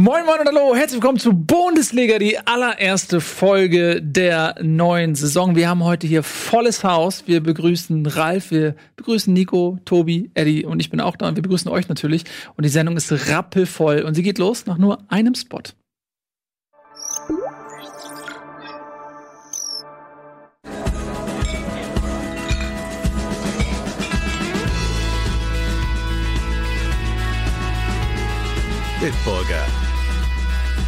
Moin Moin und Hallo, herzlich willkommen zu Bundesliga, die allererste Folge der neuen Saison. Wir haben heute hier volles Haus. Wir begrüßen Ralf, wir begrüßen Nico, Tobi, Eddie und ich bin auch da und wir begrüßen euch natürlich. Und die Sendung ist rappelvoll und sie geht los nach nur einem Spot. Bitburger.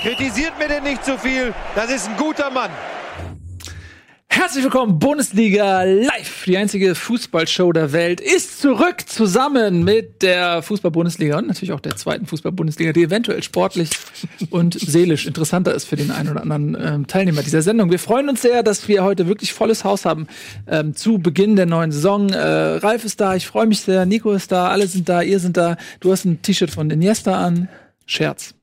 Kritisiert mir denn nicht so viel. Das ist ein guter Mann. Herzlich willkommen, Bundesliga Live. Die einzige Fußballshow der Welt ist zurück zusammen mit der Fußball-Bundesliga und natürlich auch der zweiten Fußball-Bundesliga, die eventuell sportlich und seelisch interessanter ist für den einen oder anderen ähm, Teilnehmer dieser Sendung. Wir freuen uns sehr, dass wir heute wirklich volles Haus haben ähm, zu Beginn der neuen Saison. Äh, Ralf ist da, ich freue mich sehr, Nico ist da, alle sind da, ihr sind da. Du hast ein T-Shirt von Iniesta an. Scherz.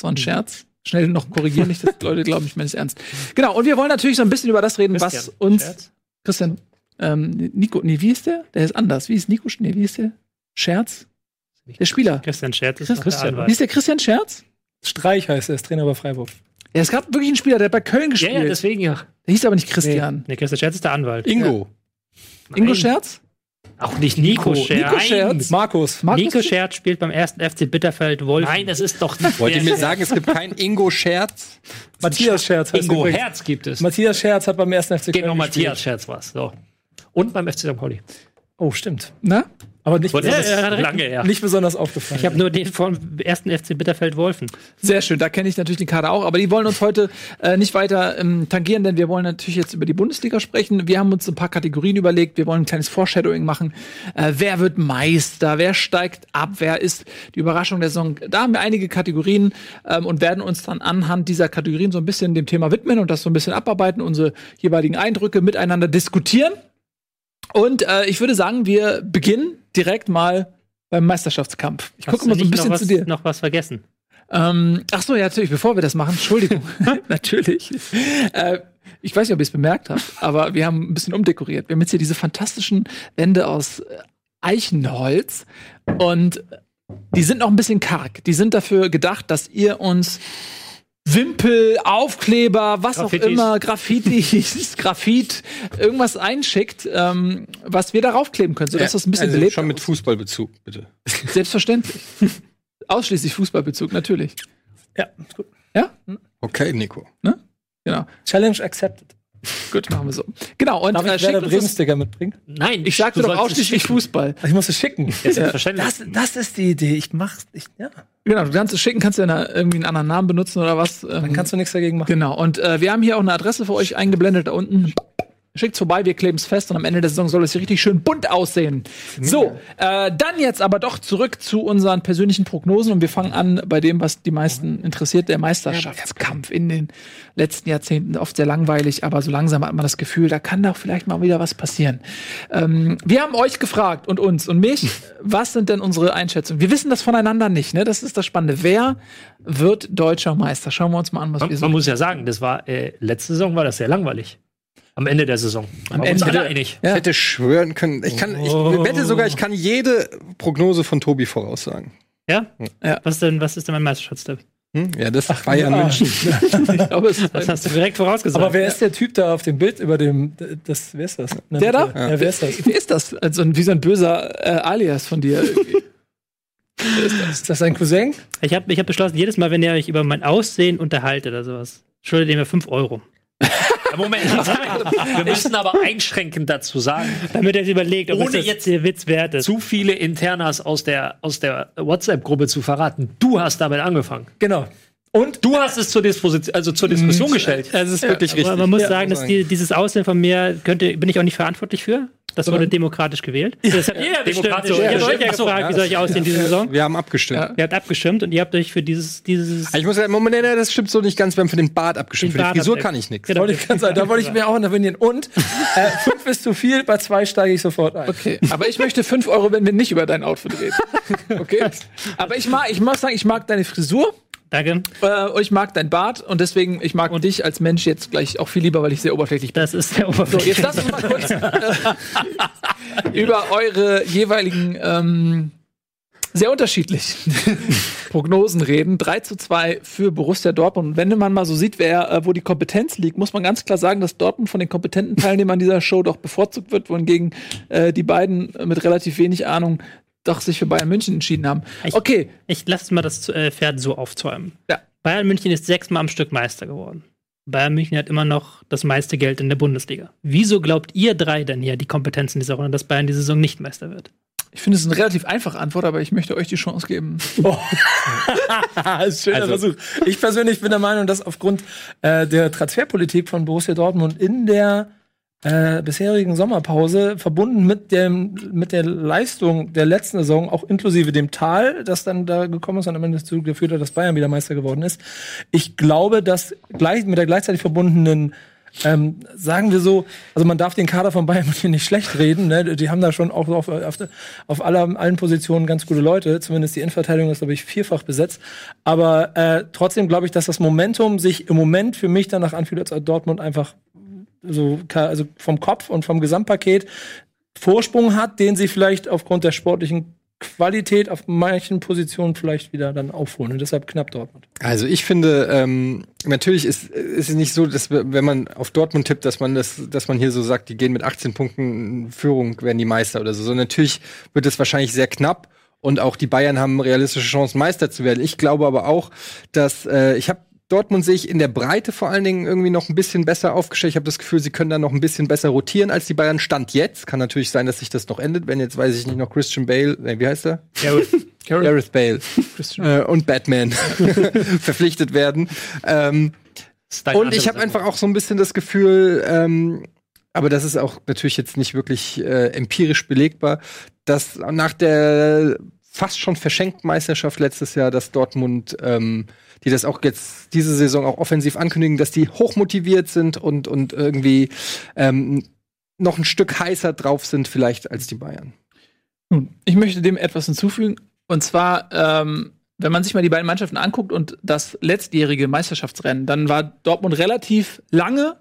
Das war ein Scherz. Schnell noch korrigieren, nicht, dass die Leute glauben, ich meine es ernst. Genau, und wir wollen natürlich so ein bisschen über das reden, was Christian, uns. Scherz? Christian, ähm, Nico, nee, wie ist der? Der ist anders. Wie ist Nico? Nee, wie ist der? Scherz? Der Spieler. Christian Scherz ist Chris, noch der Christian. Anwalt. Wie ist der Christian Scherz? Streich heißt er, ist Trainer bei Freiburg. Ja, es gab wirklich einen Spieler, der hat bei Köln Ja, gespielt. ja, deswegen ja. der hieß aber nicht Christian. Nee, Christian Scherz ist der Anwalt. Ingo. Ingo Nein. Scherz? Auch nicht Nico, Nico Scherz. Scherz. Markus. Markus Nico Scherz spielt beim ersten FC Bitterfeld Wolf. Nein, das ist doch nicht Wollt ihr mir sagen, es gibt keinen Ingo Scherz? Matthias Scherz heißt Ingo übrigens. Herz gibt es. Matthias Scherz hat beim ersten FC Genau, Köln Matthias gespielt. Scherz war's. So. Und beim FC St. Pauli. Oh, stimmt. Na? Aber nicht, Ja, besonders, ja, lange her. nicht besonders aufgefallen. Ich habe nur den vom ersten FC Bitterfeld Wolfen. Sehr schön, da kenne ich natürlich den Kader auch, aber die wollen uns heute äh, nicht weiter ähm, tangieren, denn wir wollen natürlich jetzt über die Bundesliga sprechen. Wir haben uns ein paar Kategorien überlegt, wir wollen ein kleines Foreshadowing machen. Äh, wer wird Meister, wer steigt ab, wer ist die Überraschung der Saison? Da haben wir einige Kategorien ähm, und werden uns dann anhand dieser Kategorien so ein bisschen dem Thema widmen und das so ein bisschen abarbeiten, unsere jeweiligen Eindrücke miteinander diskutieren. Und äh, ich würde sagen, wir beginnen direkt mal beim Meisterschaftskampf. Ich gucke mal so ein bisschen was, zu dir. noch was vergessen. Ähm, ach so, ja, natürlich, bevor wir das machen, Entschuldigung, natürlich. Äh, ich weiß nicht, ob ihr es bemerkt habt, aber wir haben ein bisschen umdekoriert. Wir haben jetzt hier diese fantastischen Wände aus äh, Eichenholz und die sind noch ein bisschen karg. Die sind dafür gedacht, dass ihr uns Wimpel, Aufkleber, was Graffitis. auch immer, Graffitis, Graphit, irgendwas einschickt, ähm, was wir darauf kleben können, sodass das ein bisschen also belebt. schon mit Fußballbezug, bitte. Selbstverständlich. Ausschließlich Fußballbezug, natürlich. ja, ist gut. Ja? Okay, Nico. Genau. Challenge accepted. Gut, machen wir so. Genau, und Darf äh, ich schickt Werder uns Bremen das, Sticker mitbringen? Nein, ich sagte du doch ausschließlich. Fußball. Ich muss es schicken. Ja, selbstverständlich. Das, das ist die Idee. Ich mach's. Ich, ja. Genau, du kannst es schicken, kannst ja eine, irgendwie einen anderen Namen benutzen oder was. Ähm, Dann kannst du nichts dagegen machen. Genau, und äh, wir haben hier auch eine Adresse für euch eingeblendet da unten. Schickt's vorbei, wir kleben es fest und am Ende der Saison soll es hier richtig schön bunt aussehen. So, äh, dann jetzt aber doch zurück zu unseren persönlichen Prognosen und wir fangen an bei dem, was die meisten interessiert, der Meisterschaftskampf in den letzten Jahrzehnten. Oft sehr langweilig, aber so langsam hat man das Gefühl, da kann doch vielleicht mal wieder was passieren. Ähm, wir haben euch gefragt und uns und mich, was sind denn unsere Einschätzungen? Wir wissen das voneinander nicht, ne? Das ist das Spannende. Wer wird deutscher Meister? Schauen wir uns mal an, was wir Man, so man muss ja sagen, das war äh, letzte Saison war das sehr langweilig. Am Ende der Saison. Am Ende alle der- einig. Ja. Ich hätte schwören können, ich kann, ich wette sogar, ich kann jede Prognose von Tobi voraussagen. Ja? Ja. Was denn, was ist denn mein Meisterschaftstipp? Hm? Ja, das ist Bayern ah. München. Ich glaube, es ist Das hast du direkt vorausgesagt. Aber wer ist der Typ da auf dem Bild über dem. Das, wer ist das? Ne, Der da? Ja, wer ist das? Wer ist das? Also wie so ein böser äh, Alias von dir. Ist das sein Cousin? Ich habe ich hab beschlossen, jedes Mal, wenn ihr euch über mein Aussehen unterhaltet oder sowas, schuldet ihr mir 5 Euro. Moment, wir müssen aber einschränkend dazu sagen, Damit er sich überlegt, ob Ohne es das jetzt der Witz wert ist. zu viele Internas aus der, aus der WhatsApp-Gruppe zu verraten. Du hast damit angefangen. Genau. Und Du hast es zur Disposition, also zur Diskussion gestellt. Das ist wirklich Aber richtig. man muss Ja, sagen, dass die, dieses Aussehen von mir könnte, bin ich auch nicht verantwortlich für. Das wurde demokratisch gewählt. Das habt ihr ja bestimmt. Ja, habe euch ja gefragt, wie soll ich aussehen diese Saison? Wir haben abgestimmt. Ja. Ihr habt abgestimmt und ihr habt euch für dieses, dieses Ich muss sagen, Moment, nee, das stimmt so nicht ganz. Wir haben für den Bart abgestimmt. Den für die Bart Frisur abdecken. kann ich nichts. Genau. Da wollte ich mir auch intervenieren. Und äh, fünf ist zu viel, bei zwei steige ich sofort ein. Okay, aber ich möchte 5 Euro, wenn wir nicht über dein Outfit reden. Okay? Aber ich mag, ich muss sagen, ich mag deine Frisur, Danke. äh, und ich mag dein Bart und deswegen, ich mag dich als Mensch jetzt gleich auch viel lieber, weil ich sehr oberflächlich bin. Das ist der So, Oberfläche. jetzt lass uns mal kurz äh, über eure jeweiligen ähm, sehr unterschiedlichen Prognosen reden. 3 zu 2 für Borussia Dortmund. Und wenn man mal so sieht, wer, äh, wo die Kompetenz liegt, muss man ganz klar sagen, dass Dortmund von den kompetenten Teilnehmern dieser Show doch bevorzugt wird, wohingegen äh, die beiden mit relativ wenig Ahnung doch sich für Bayern München entschieden haben. Ich- Okay, Ich lasse mal das äh, Pferd so aufzäumen. Ja. Bayern München ist sechsmal am Stück Meister geworden. Bayern München hat immer noch das meiste Geld in der Bundesliga. Wieso glaubt ihr drei denn hier die Kompetenzen dieser Runde, dass Bayern die Saison nicht Meister wird? ich finde es eine relativ einfache Antwort, aber ich möchte euch die Chance geben. Ah, ist ein schöner Versuch. Ich persönlich bin der Meinung, dass aufgrund äh, der Transferpolitik von Borussia Dortmund in der äh, bisherigen Sommerpause verbunden mit dem mit der Leistung der letzten Saison, auch inklusive dem Tal, das dann da gekommen ist und am Ende dazu geführt hat, dass Bayern wieder Meister geworden ist. Ich glaube, dass gleich mit der gleichzeitig verbundenen ähm, sagen wir so, also man darf den Kader von Bayern München nicht schlecht reden. Ne? Die haben da schon auch auf, auf, auf aller, allen Positionen ganz gute Leute. Zumindest die Innenverteidigung ist, glaube ich, vierfach besetzt. Aber äh, trotzdem glaube ich, dass das Momentum sich im Moment für mich danach anfühlt, als Dortmund einfach so also vom Kopf und vom Gesamtpaket Vorsprung hat, den sie vielleicht aufgrund der sportlichen Qualität auf manchen Positionen vielleicht wieder dann aufholen. Und deshalb knapp Dortmund. Also ich finde, ähm, natürlich ist, ist es nicht so, dass wenn man auf Dortmund tippt, dass man das, dass man hier so sagt, die gehen mit 18 Punkten Führung, werden die Meister oder so. So natürlich wird es wahrscheinlich sehr knapp und auch die Bayern haben realistische Chancen, Meister zu werden. Ich glaube aber auch, dass äh, ich habe Dortmund sehe ich in der Breite vor allen Dingen irgendwie noch ein bisschen besser aufgestellt. Ich habe das Gefühl, sie können da noch ein bisschen besser rotieren als die Bayern. Stand jetzt. Kann natürlich sein, dass sich das noch endet, wenn jetzt, weiß ich nicht, noch Christian Bale, äh, wie heißt er? Gareth Bale äh, und Batman verpflichtet werden. Ähm, und ich habe einfach auch so ein bisschen das Gefühl, ähm, aber das ist auch natürlich jetzt nicht wirklich äh, empirisch belegbar, dass nach der fast schon verschenkten Meisterschaft letztes Jahr, dass Dortmund, ähm, die das auch jetzt diese Saison auch offensiv ankündigen, dass die hochmotiviert sind und, und irgendwie ähm, noch ein Stück heißer drauf sind vielleicht als die Bayern. Ich möchte dem etwas hinzufügen. Und zwar, ähm, wenn man sich mal die beiden Mannschaften anguckt und das letztjährige Meisterschaftsrennen, dann war Dortmund relativ lange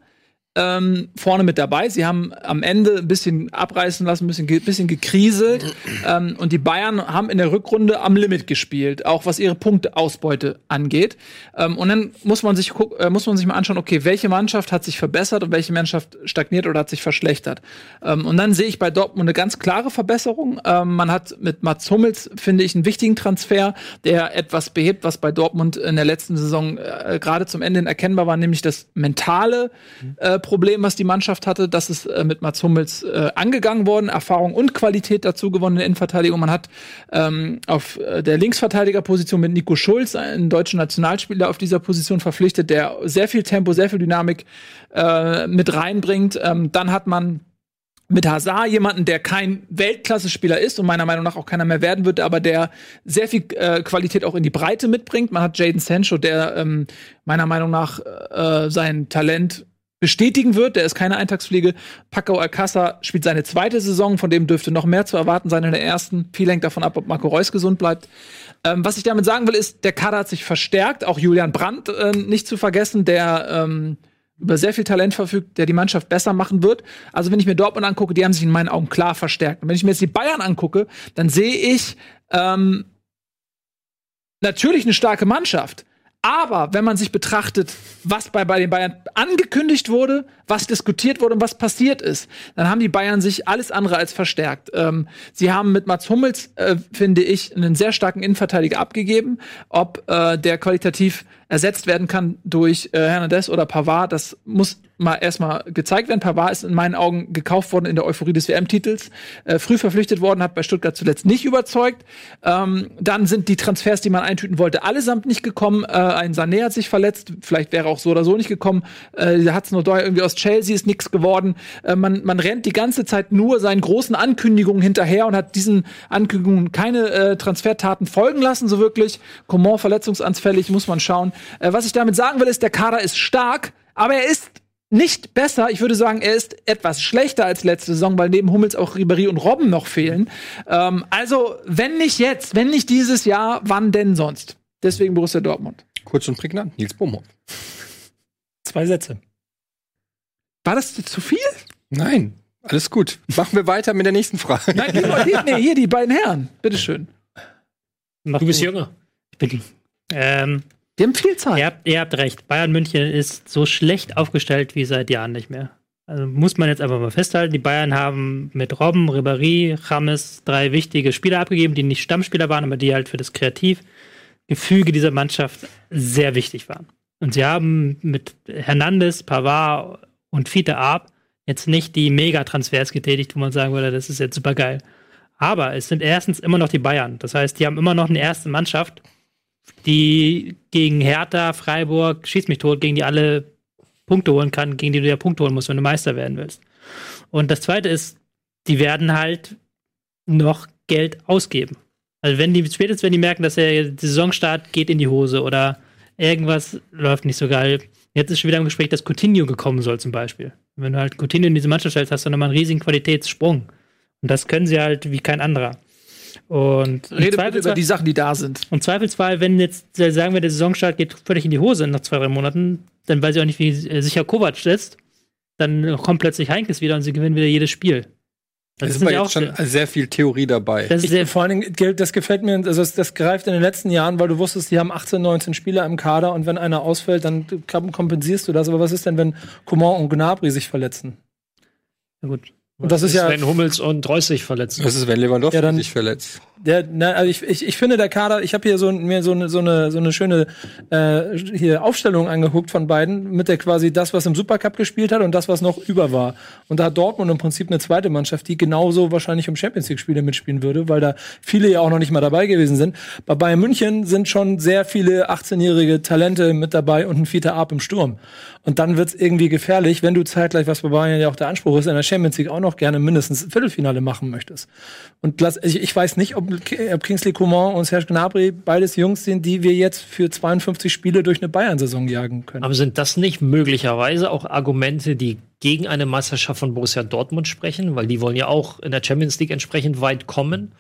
ähm, vorne mit dabei. Sie haben am Ende ein bisschen abreißen lassen, ein bisschen, ge bisschen gekriselt. ähm, und die Bayern haben in der Rückrunde am Limit gespielt, auch was ihre Punkteausbeute angeht. Ähm, und dann muss man sich äh, muss man sich mal anschauen, okay, welche Mannschaft hat sich verbessert und welche Mannschaft stagniert oder hat sich verschlechtert. Ähm, und dann sehe ich bei Dortmund eine ganz klare Verbesserung. Ähm, man hat mit Mats Hummels, finde ich, einen wichtigen Transfer, der etwas behebt, was bei Dortmund in der letzten Saison äh, gerade zum Ende erkennbar war, nämlich das mentale äh, Problem, was die Mannschaft hatte. Das ist äh, mit Mats Hummels äh, angegangen worden, Erfahrung und Qualität dazu gewonnen in der Innenverteidigung. Man hat ähm, auf äh, der Linksverteidigerposition mit Nico Schulz einen deutschen Nationalspieler auf dieser Position verpflichtet, der sehr viel Tempo, sehr viel Dynamik äh, mit reinbringt. Ähm, dann hat man mit Hazard jemanden, der kein Weltklasse-Spieler ist und meiner Meinung nach auch keiner mehr werden wird, aber der sehr viel äh, Qualität auch in die Breite mitbringt. Man hat Jaden Sancho, der ähm, meiner Meinung nach äh, sein Talent bestätigen wird. Der ist keine Eintagsfliege. Paco Alcázar spielt seine zweite Saison, von dem dürfte noch mehr zu erwarten sein in der ersten. Viel hängt davon ab, ob Marco Reus gesund bleibt. Ähm, was ich damit sagen will, ist, der Kader hat sich verstärkt. Auch Julian Brandt äh, nicht zu vergessen, der ähm, über sehr viel Talent verfügt, der die Mannschaft besser machen wird. Also wenn ich mir Dortmund angucke, die haben sich in meinen Augen klar verstärkt. Und wenn ich mir jetzt die Bayern angucke, dann sehe ich ähm, natürlich eine starke Mannschaft. Aber wenn man sich betrachtet, was bei, bei den Bayern angekündigt wurde, was diskutiert wurde und was passiert ist, dann haben die Bayern sich alles andere als verstärkt. Ähm, sie haben mit Mats Hummels, äh, finde ich, einen sehr starken Innenverteidiger abgegeben. Ob äh, der qualitativ ersetzt werden kann durch äh, Hernandez oder Pavard, das muss mal erstmal gezeigt werden. Pavard ist in meinen Augen gekauft worden in der Euphorie des WM-Titels, äh, früh verpflichtet worden, hat bei Stuttgart zuletzt nicht überzeugt. Ähm, dann sind die Transfers, die man eintüten wollte, allesamt nicht gekommen. Äh, ein Sané hat sich verletzt, vielleicht wäre auch so oder so nicht gekommen. Äh, hat's nur irgendwie aus Chelsea ist nichts geworden. Äh, man, man rennt die ganze Zeit nur seinen großen Ankündigungen hinterher und hat diesen Ankündigungen keine äh, Transfertaten folgen lassen, so wirklich. Coman verletzungsanfällig, muss man schauen. Äh, was ich damit sagen will, ist, der Kader ist stark, aber er ist nicht besser. Ich würde sagen, er ist etwas schlechter als letzte Saison, weil neben Hummels auch Ribéry und Robben noch fehlen. Ähm, also, wenn nicht jetzt, wenn nicht dieses Jahr, wann denn sonst? Deswegen Borussia Dortmund. Kurz und prägnant, Nils Bohmhoff. Zwei Sätze. War das zu viel? Nein, alles gut. Machen wir weiter mit der nächsten Frage. Nein, hier, hier, nee, hier die beiden Herren. Bitteschön. Du bist jünger. Ich bin, ähm, Die haben viel Zeit. ihr, habt, ihr habt recht. Bayern München ist so schlecht aufgestellt wie seit Jahren nicht mehr. Also muss man jetzt einfach mal festhalten. Die Bayern haben mit Robben, Ribéry, James drei wichtige Spieler abgegeben, die nicht Stammspieler waren, aber die halt für das Kreativgefüge dieser Mannschaft sehr wichtig waren. Und sie haben mit Hernandez, Pavard und Fiete Arp jetzt nicht die Megatransfers getätigt, wo man sagen würde, das ist jetzt super geil. Aber es sind erstens immer noch die Bayern. Das heißt, die haben immer noch eine erste Mannschaft, die gegen Hertha, Freiburg, schieß mich tot, gegen die alle Punkte holen kann, gegen die du ja Punkte holen musst, wenn du Meister werden willst. Und das zweite ist, die werden halt noch Geld ausgeben. Also wenn die, spätestens wenn die merken, dass der Saisonstart geht in die Hose oder irgendwas läuft nicht so geil. Jetzt ist schon wieder im Gespräch, dass Coutinho gekommen soll zum Beispiel. Wenn du halt Coutinho in diese Mannschaft stellst, hast du nochmal einen riesigen Qualitätssprung. Und das können sie halt wie kein anderer. Und Rede bitte über die Sachen, die da sind. und Zweifelsfall, wenn jetzt, äh, sagen wir, der Saisonstart geht völlig in die Hose nach zwei, drei Monaten, dann weiß ich auch nicht, wie äh, sicher Kovac ist, dann kommt plötzlich Heinkes wieder und sie gewinnen wieder jedes Spiel. Es ist ja jetzt schon sehr- viel Theorie dabei. das ist sehr, Vor allen Dingen, das gefällt mir, also das, das greift in den letzten Jahren, weil du wusstest, die haben 18, 19 Spieler im Kader und wenn einer ausfällt, dann kompensierst du das. Aber was ist denn, wenn Coman und Gnabry sich verletzen? na gut. Und das ist ja, Wenn Hummels und Reus sich verletzen. Das ist, wenn Lewandowski Ja, dann- sich verletzt. der, na, also ich, ich, ich finde der Kader, ich habe hier so, mir so eine, so eine, so eine schöne äh, hier Aufstellung angeguckt von beiden, mit der quasi das, was im Supercup gespielt hat und das, was noch über war. Und da hat Dortmund im Prinzip eine zweite Mannschaft, die genauso wahrscheinlich um Champions League-Spiele mitspielen würde, weil da viele ja auch noch nicht mal dabei gewesen sind. Bei Bayern München sind schon sehr viele 18-jährige Talente mit dabei und ein Vierter Ab im Sturm. Und dann wird's irgendwie gefährlich, wenn du zeitgleich, was bei Bayern ja auch der Anspruch ist, in der Champions League auch noch gerne mindestens Viertelfinale machen möchtest. Und ich, weiß nicht, ob, ob Kingsley Coman und Serge Gnabry beides Jungs sind, die wir jetzt für 52 Spiele durch eine Bayern-Saison jagen können. Aber sind das nicht möglicherweise auch Argumente, die gegen eine Meisterschaft von Borussia Dortmund sprechen? Weil die wollen ja auch in der Champions League entsprechend weit kommen.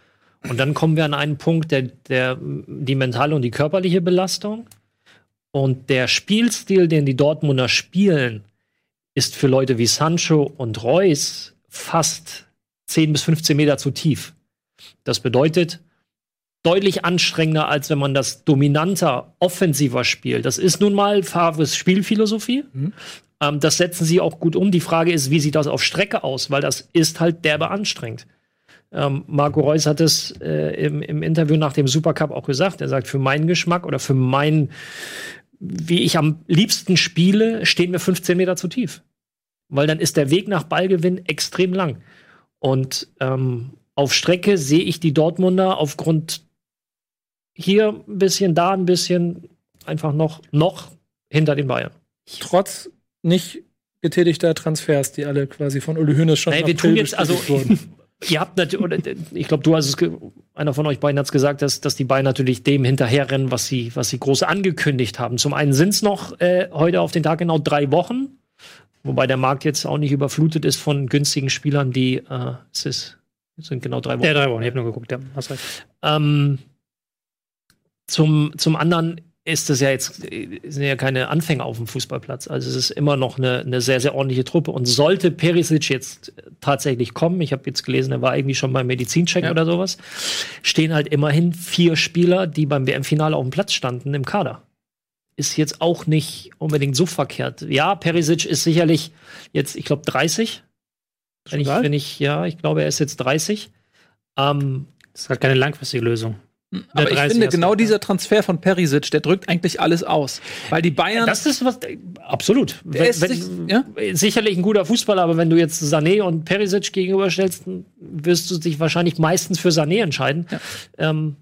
Und dann kommen wir an einen Punkt, der, der die mentale und die körperliche Belastung. Und der Spielstil, den die Dortmunder spielen, ist für Leute wie Sancho und Reus fast 10 bis 15 Meter zu tief. Das bedeutet, deutlich anstrengender, als wenn man das dominanter, offensiver spielt. Das ist nun mal Favres Spielphilosophie. Ähm, das setzen sie auch gut um. Die Frage ist, wie sieht das auf Strecke aus? Weil das ist halt derbe anstrengend. Ähm, Marco Reus hat es äh, im, im Interview nach dem Supercup auch gesagt. Er sagt, für meinen Geschmack oder für mein, wie ich am liebsten spiele, stehen wir 15 Meter zu tief. Weil dann ist der Weg nach Ballgewinn extrem lang. Und ähm, auf Strecke sehe ich die Dortmunder aufgrund hier ein bisschen, da ein bisschen, einfach noch, noch hinter den Bayern. Trotz nicht getätigter Transfers, die alle quasi von Uli Hoeneß schon im wir tun jetzt, also, ihr habt natürlich, ich glaube, du hast es, einer von euch beiden hat es gesagt, dass, dass die Bayern natürlich dem hinterherrennen, was sie, was sie groß angekündigt haben. Zum einen sind es noch äh, heute auf den Tag genau drei Wochen, wobei der Markt jetzt auch nicht überflutet ist von günstigen Spielern, die, äh, es ist, es sind genau drei Wochen. Ja, drei Wochen, ich habe nur geguckt, ja, hast recht. Ähm, zum, zum anderen ist es ja jetzt sind ja keine Anfänger auf dem Fußballplatz. Also es ist immer noch eine, eine sehr, sehr ordentliche Truppe. Und sollte Perisic jetzt tatsächlich kommen, ich habe jetzt gelesen, er war irgendwie schon beim Medizincheck oder sowas, stehen halt immerhin vier Spieler, die beim WM-Finale auf dem Platz standen, im Kader. Ist jetzt auch nicht unbedingt so verkehrt. Ja, Perisic ist sicherlich jetzt, ich glaube, 30. Wenn ich, wenn ich, ja, ich glaube, er ist jetzt 30. Ähm, Das ist halt keine langfristige Lösung. Aber ich 30 finde, genau dieser Transfer von Perisic, der drückt eigentlich alles aus. Weil die Bayern. Das ist was, absolut. Der Wenn, ist wenn, sich- ja? Sicherlich ein guter Fußballer, aber wenn du jetzt Sané und Perisic gegenüberstellst, wirst du dich wahrscheinlich meistens für Sané entscheiden. Ähm,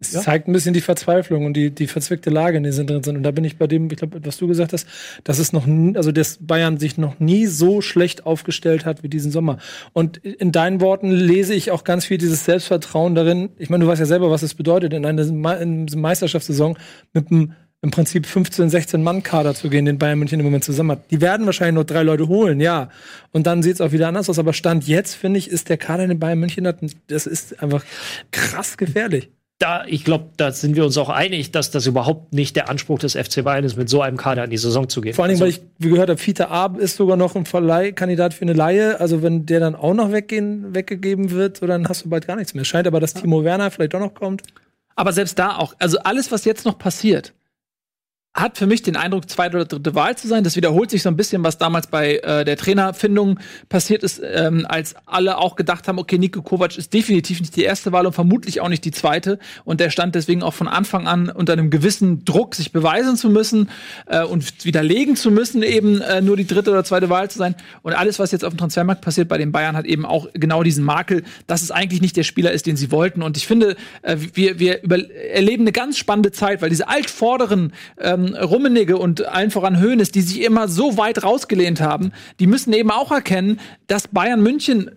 Es zeigt ein bisschen die Verzweiflung und die, die verzwickte Lage, in der sie drin sind. Und da bin ich bei dem, ich glaube, was du gesagt hast, dass es noch, also dass Bayern sich noch nie so schlecht aufgestellt hat wie diesen Sommer. Und in deinen Worten lese ich auch ganz viel dieses Selbstvertrauen darin. Ich meine, du weißt ja selber, was es bedeutet, in einer Me- in einer Meisterschaftssaison mit einem im Prinzip 15, 16 Mann Kader zu gehen, den Bayern München im Moment zusammen hat. Die werden wahrscheinlich nur drei Leute holen, ja. Und dann sieht es auch wieder anders aus. Aber Stand jetzt, finde ich, ist der Kader, den Bayern München hat, das ist einfach krass gefährlich. Da, ich glaube, da sind wir uns auch einig, dass das überhaupt nicht der Anspruch des FC Bayern ist, mit so einem Kader in die Saison zu gehen. Vor allen Dingen, weil Also, ich wie gehört habe, Fiete Ab ist sogar noch ein Verleihkandidat für eine Laie. Also wenn der dann auch noch weggehen, weggegeben wird, so dann hast du bald gar nichts mehr. Scheint aber, dass Timo Werner vielleicht auch noch kommt. Aber selbst da auch, also alles, was jetzt noch passiert, hat für mich den Eindruck, zweite oder dritte Wahl zu sein. Das wiederholt sich so ein bisschen, was damals bei äh, der Trainerfindung passiert ist, ähm, als alle auch gedacht haben, okay, Nico Kovac ist definitiv nicht die erste Wahl und vermutlich auch nicht die zweite. Und der stand deswegen auch von Anfang an unter einem gewissen Druck, sich beweisen zu müssen äh, und widerlegen zu müssen, eben äh, nur die dritte oder zweite Wahl zu sein. Und alles, was jetzt auf dem Transfermarkt passiert bei den Bayern, hat eben auch genau diesen Makel, dass es eigentlich nicht der Spieler ist, den sie wollten. Und ich finde, äh, wir, wir über, erleben eine ganz spannende Zeit, weil diese altvorderen ähm, Rummenigge und allen voran Hoeneß, die sich immer so weit rausgelehnt haben, die müssen eben auch erkennen, dass Bayern München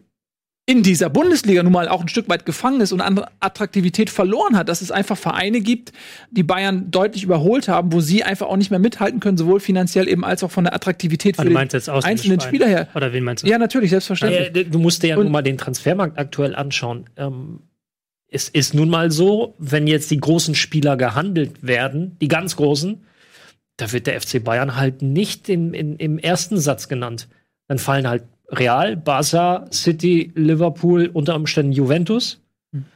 in dieser Bundesliga nun mal auch ein Stück weit gefangen ist und an Attraktivität verloren hat, dass es einfach Vereine gibt, die Bayern deutlich überholt haben, wo sie einfach auch nicht mehr mithalten können, sowohl finanziell eben als auch von der Attraktivität für du den meinst jetzt aus einzelnen Spieler her. Oder wen meinst du? Ja, natürlich, selbstverständlich. äh, du musst dir ja Und- nun mal den Transfermarkt aktuell anschauen. Ähm, es ist nun mal so, wenn jetzt die großen Spieler gehandelt werden, die ganz großen, da wird der FC Bayern halt nicht in, in, im ersten Satz genannt. Dann fallen halt Real, Barca, City, Liverpool, unter Umständen Juventus.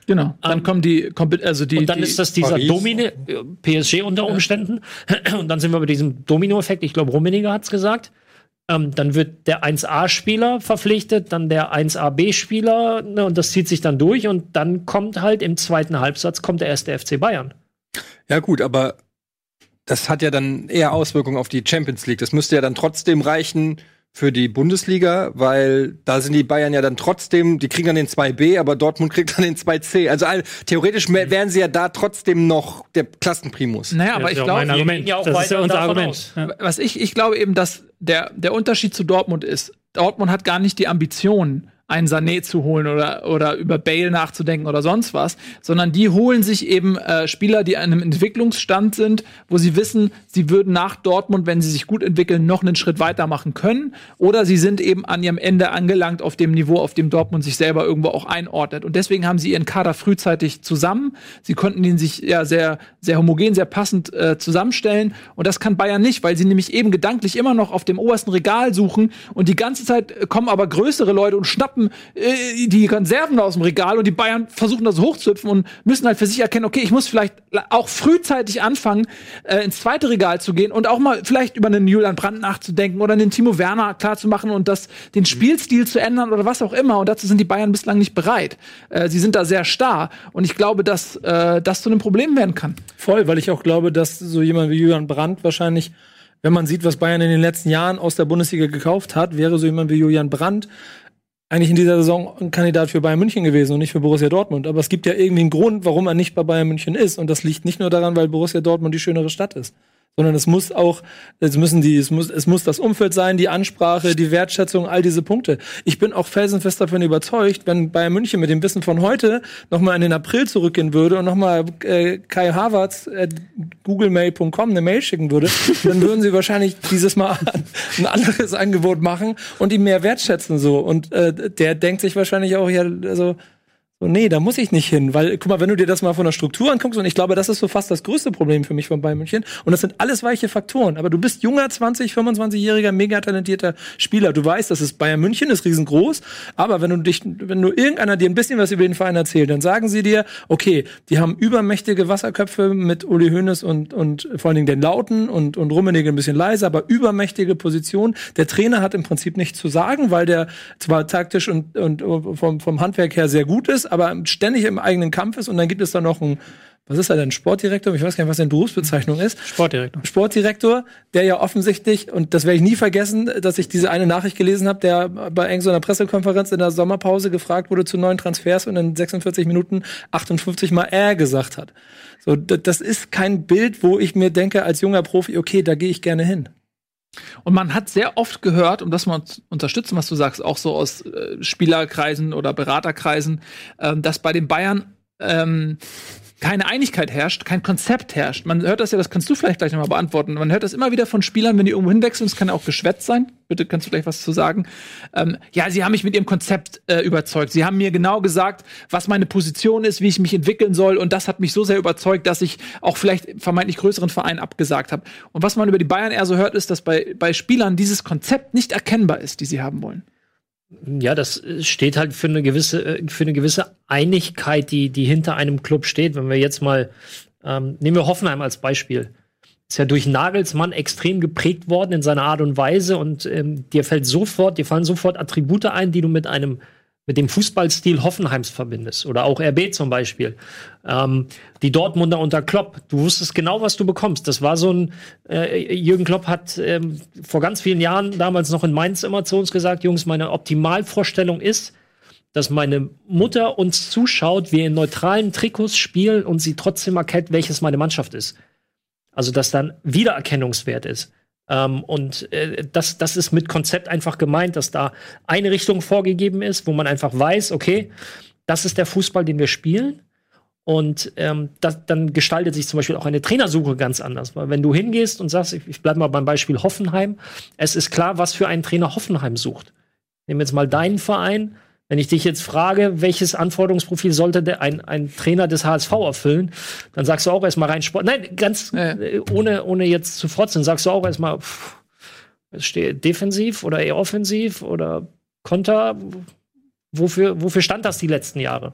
Genau. Dann Ähm, kommen die, kommt- also die, und dann die ist das dieser Paris. Domine, äh, PSG unter Umständen. Und dann sind wir bei diesem Domino-Effekt. Ich glaube, Rummenigge hat es gesagt. Ähm, dann wird der 1A-Spieler verpflichtet, dann der 1AB-Spieler, ne, und das zieht sich dann durch. Und dann kommt halt im zweiten Halbsatz kommt der erste FC Bayern. Ja, gut, aber das hat ja dann eher Auswirkungen auf die Champions League. Das müsste ja dann trotzdem reichen für die Bundesliga, weil da sind die Bayern ja dann trotzdem, die kriegen dann den 2B, aber Dortmund kriegt dann den 2C. Also all, theoretisch wären sie ja da trotzdem noch der Klassenprimus. Naja, aber das ich glaube, mein Argument. ja auch das ist ja weiter unser Argument. aus. Ja. was ich, ich glaube eben, dass der, der Unterschied zu Dortmund ist, Dortmund hat gar nicht die Ambition, einen Sané zu holen oder, oder über Bale nachzudenken oder sonst was, sondern die holen sich eben äh, Spieler, die an einem Entwicklungsstand sind, wo sie wissen, sie würden nach Dortmund, wenn sie sich gut entwickeln, noch einen Schritt weitermachen können. Oder sie sind eben an ihrem Ende angelangt auf dem Niveau, auf dem Dortmund sich selber irgendwo auch einordnet. Und deswegen haben sie ihren Kader frühzeitig zusammen. Sie konnten ihn sich ja sehr, sehr homogen, sehr passend äh, zusammenstellen. Und das kann Bayern nicht, weil sie nämlich eben gedanklich immer noch auf dem obersten Regal suchen und die ganze Zeit äh, kommen aber größere Leute und schnappen äh, die Konserven aus dem Regal und die Bayern versuchen das hochzuhüpfen und müssen halt für sich erkennen, okay, ich muss vielleicht auch frühzeitig anfangen, äh, ins zweite Regal zu gehen und auch mal vielleicht über einen Julian Brandt nachzudenken oder einen Timo Werner klarzumachen und das, den Spielstil zu ändern oder was auch immer. Und dazu sind die Bayern bislang nicht bereit. Äh, sie sind da sehr starr und ich glaube, dass äh, das zu einem Problem werden kann. Voll, weil ich auch glaube, dass so jemand wie Julian Brandt wahrscheinlich, wenn man sieht, was Bayern in den letzten Jahren aus der Bundesliga gekauft hat, wäre so jemand wie Julian Brandt eigentlich in dieser Saison ein Kandidat für Bayern München gewesen und nicht für Borussia Dortmund. Aber es gibt ja irgendwie einen Grund, warum er nicht bei Bayern München ist. Und das liegt nicht nur daran, weil Borussia Dortmund die schönere Stadt ist. Sondern es muss auch, es müssen die, es muss, es muss das Umfeld sein, die Ansprache, die Wertschätzung, all diese Punkte. Ich bin auch felsenfest davon überzeugt, wenn Bayern München mit dem Wissen von heute nochmal in den April zurückgehen würde und nochmal äh, Kai Havertz at googlemail.com eine Mail schicken würde, dann würden sie wahrscheinlich dieses Mal ein anderes Angebot machen und ihm mehr wertschätzen so. Und äh, der denkt sich wahrscheinlich auch, ja, also so, nee, da muss ich nicht hin, weil, guck mal, wenn du dir das mal von der Struktur anguckst, und ich glaube, das ist so fast das größte Problem für mich von Bayern München, und das sind alles weiche Faktoren, aber du bist junger, 20, 25-jähriger, mega talentierter Spieler, du weißt, das ist Bayern München, ist riesengroß, aber wenn du dich, wenn du irgendeiner dir ein bisschen was über den Verein erzählt, dann sagen sie dir, okay, die haben übermächtige Wasserköpfe mit Uli Hoeneß und, und vor allen Dingen den Lauten und, und Rummenigge ein bisschen leiser, aber übermächtige Position. Der Trainer hat im Prinzip nichts zu sagen, weil der zwar taktisch und, und vom, vom Handwerk her sehr gut ist, ist, aber ständig im eigenen Kampf ist und dann gibt es da noch einen was ist er denn, Sportdirektor? Ich weiß gar nicht, was seine Berufsbezeichnung ist. Sportdirektor. Sportdirektor, der ja offensichtlich, und das werde ich nie vergessen, dass ich diese eine Nachricht gelesen habe, der bei irgendeiner Pressekonferenz in der Sommerpause gefragt wurde zu neuen Transfers und in 46 Minuten 58 Mal er gesagt hat. So, das ist kein Bild, wo ich mir denke, als junger Profi, okay, da gehe ich gerne hin. Und man hat sehr oft gehört, um das mal unterstützen, was du sagst, auch so aus äh, Spielerkreisen oder Beraterkreisen, äh, dass bei den Bayern ähm, keine Einigkeit herrscht, kein Konzept herrscht. Man hört das ja, das kannst du vielleicht gleich nochmal beantworten. Man hört das immer wieder von Spielern, wenn die irgendwo hinwechseln, es kann ja auch geschwätzt sein. Bitte kannst du gleich was zu sagen. Ähm, ja, sie haben mich mit ihrem Konzept äh, überzeugt. Sie haben mir genau gesagt, was meine Position ist, wie ich mich entwickeln soll. Und das hat mich so sehr überzeugt, dass ich auch vielleicht vermeintlich größeren Vereinen abgesagt habe. Und was man über die Bayern eher so hört, ist, dass bei, bei Spielern dieses Konzept nicht erkennbar ist, die sie haben wollen. Ja, das steht halt für eine gewisse, für eine gewisse Einigkeit, die, die hinter einem Club steht. Wenn wir jetzt mal, ähm, nehmen wir Hoffenheim als Beispiel. Ist ja durch Nagelsmann extrem geprägt worden in seiner Art und Weise und ähm, dir fällt sofort, dir fallen sofort Attribute ein, die du mit einem mit dem Fußballstil Hoffenheims verbindest. Oder auch RB zum Beispiel. Ähm, die Dortmunder unter Klopp. Du wusstest genau, was du bekommst. Das war so ein, äh, Jürgen Klopp hat ähm, vor ganz vielen Jahren damals noch in Mainz immer zu uns gesagt, Jungs, meine Optimalvorstellung ist, dass meine Mutter uns zuschaut, wir in neutralen Trikots spielen und sie trotzdem erkennt, welches meine Mannschaft ist. Also, dass dann Wiedererkennungswert ist. Ähm, und äh, das, das ist mit Konzept einfach gemeint, dass da eine Richtung vorgegeben ist, wo man einfach weiß, okay, das ist der Fußball, den wir spielen. Und ähm, das, dann gestaltet sich zum Beispiel auch eine Trainersuche ganz anders. Weil wenn du hingehst und sagst, ich, ich bleibe mal beim Beispiel Hoffenheim, es ist klar, was für einen Trainer Hoffenheim sucht. Nehmen jetzt mal deinen Verein wenn ich dich jetzt frage, welches Anforderungsprofil sollte der, ein, ein Trainer des HSV erfüllen, dann sagst du auch erstmal rein Sport. Nein, ganz ja. Äh, ohne, ohne jetzt zu frotzeln, sagst du auch erstmal, pff, steht defensiv oder eher offensiv oder Konter. Wofür, wofür stand das die letzten Jahre?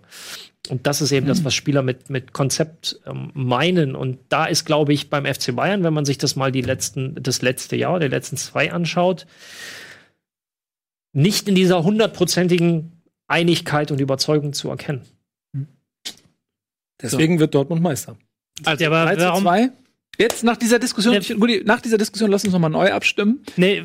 Und das ist eben mhm. das, was Spieler mit, mit Konzept ähm, meinen. Und da ist, glaube ich, beim FC Bayern, wenn man sich das mal die letzten, das letzte Jahr, die letzten zwei anschaut, nicht in dieser hundertprozentigen Einigkeit und Überzeugung zu erkennen. Deswegen so. wird Dortmund Meister. Also, aber 3 warum? 2. Jetzt nach dieser Diskussion, ja. Gudi, nach dieser Diskussion lass uns nochmal neu abstimmen. Nee,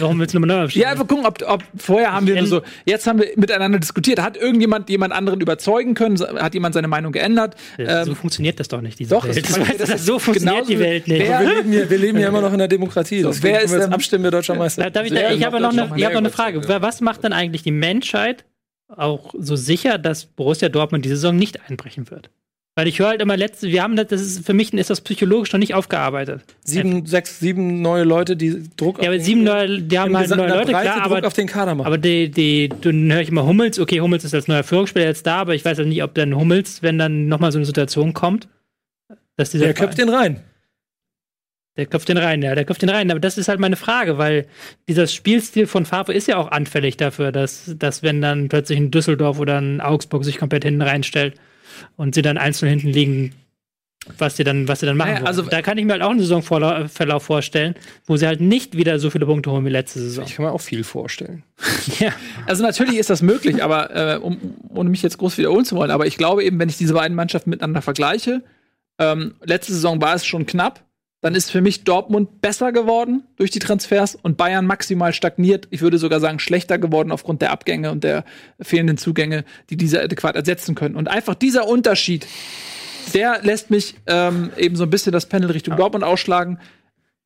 warum willst du nochmal neu abstimmen? Ja, einfach gucken, ob, ob vorher haben wir nur so, jetzt haben wir miteinander diskutiert. Hat irgendjemand jemand anderen überzeugen können? Hat jemand seine Meinung geändert? Ja, ähm, so funktioniert das doch nicht, diese doch, Welt. Das, das, das, das so funktioniert die Welt nicht. Wer, wir, leben hier, wir leben hier immer noch in der Demokratie. So, wer ist jetzt abstimmen, wer deutscher Meister? Darf ich, ich habe noch, eine, hab noch eine Frage. Was macht dann eigentlich die Menschheit auch so sicher, dass Borussia Dortmund diese Saison nicht einbrechen wird? Weil ich höre halt immer letzte, wir haben das, das ist, für mich ist das psychologisch noch nicht aufgearbeitet. Sieben, sechs, sieben neue Leute, die Druck Ja, aber sieben neue, die haben halt neue Leute, klar, Druck aber, auf den Kader machen. aber die, die, dann höre ich immer Hummels, okay, Hummels ist als neuer Führungsspieler jetzt da, aber ich weiß halt nicht, ob dann Hummels, wenn dann nochmal so eine Situation kommt, dass dieser Der köpft den rein. Der köpft den rein, ja, der köpft den rein. Aber das ist halt meine Frage, weil dieser Spielstil von Favre ist ja auch anfällig dafür, dass, dass wenn dann plötzlich ein Düsseldorf oder ein Augsburg sich komplett hinten reinstellt, und sie dann einzeln hinten liegen, was sie dann, was sie dann machen. Naja, also da kann ich mir halt auch einen Saisonverlauf vorstellen, wo sie halt nicht wieder so viele Punkte holen wie letzte Saison. Ich kann mir auch viel vorstellen. ja. Also natürlich ist das möglich, aber äh, um, ohne mich jetzt groß wiederholen zu wollen, aber ich glaube eben, wenn ich diese beiden Mannschaften miteinander vergleiche, ähm, letzte Saison war es schon knapp, dann ist für mich Dortmund besser geworden durch die Transfers und Bayern maximal stagniert. Ich würde sogar sagen, schlechter geworden aufgrund der Abgänge und der fehlenden Zugänge, die diese adäquat ersetzen können. Und einfach dieser Unterschied, der lässt mich ähm, eben so ein bisschen das Panel Richtung ja. Dortmund ausschlagen.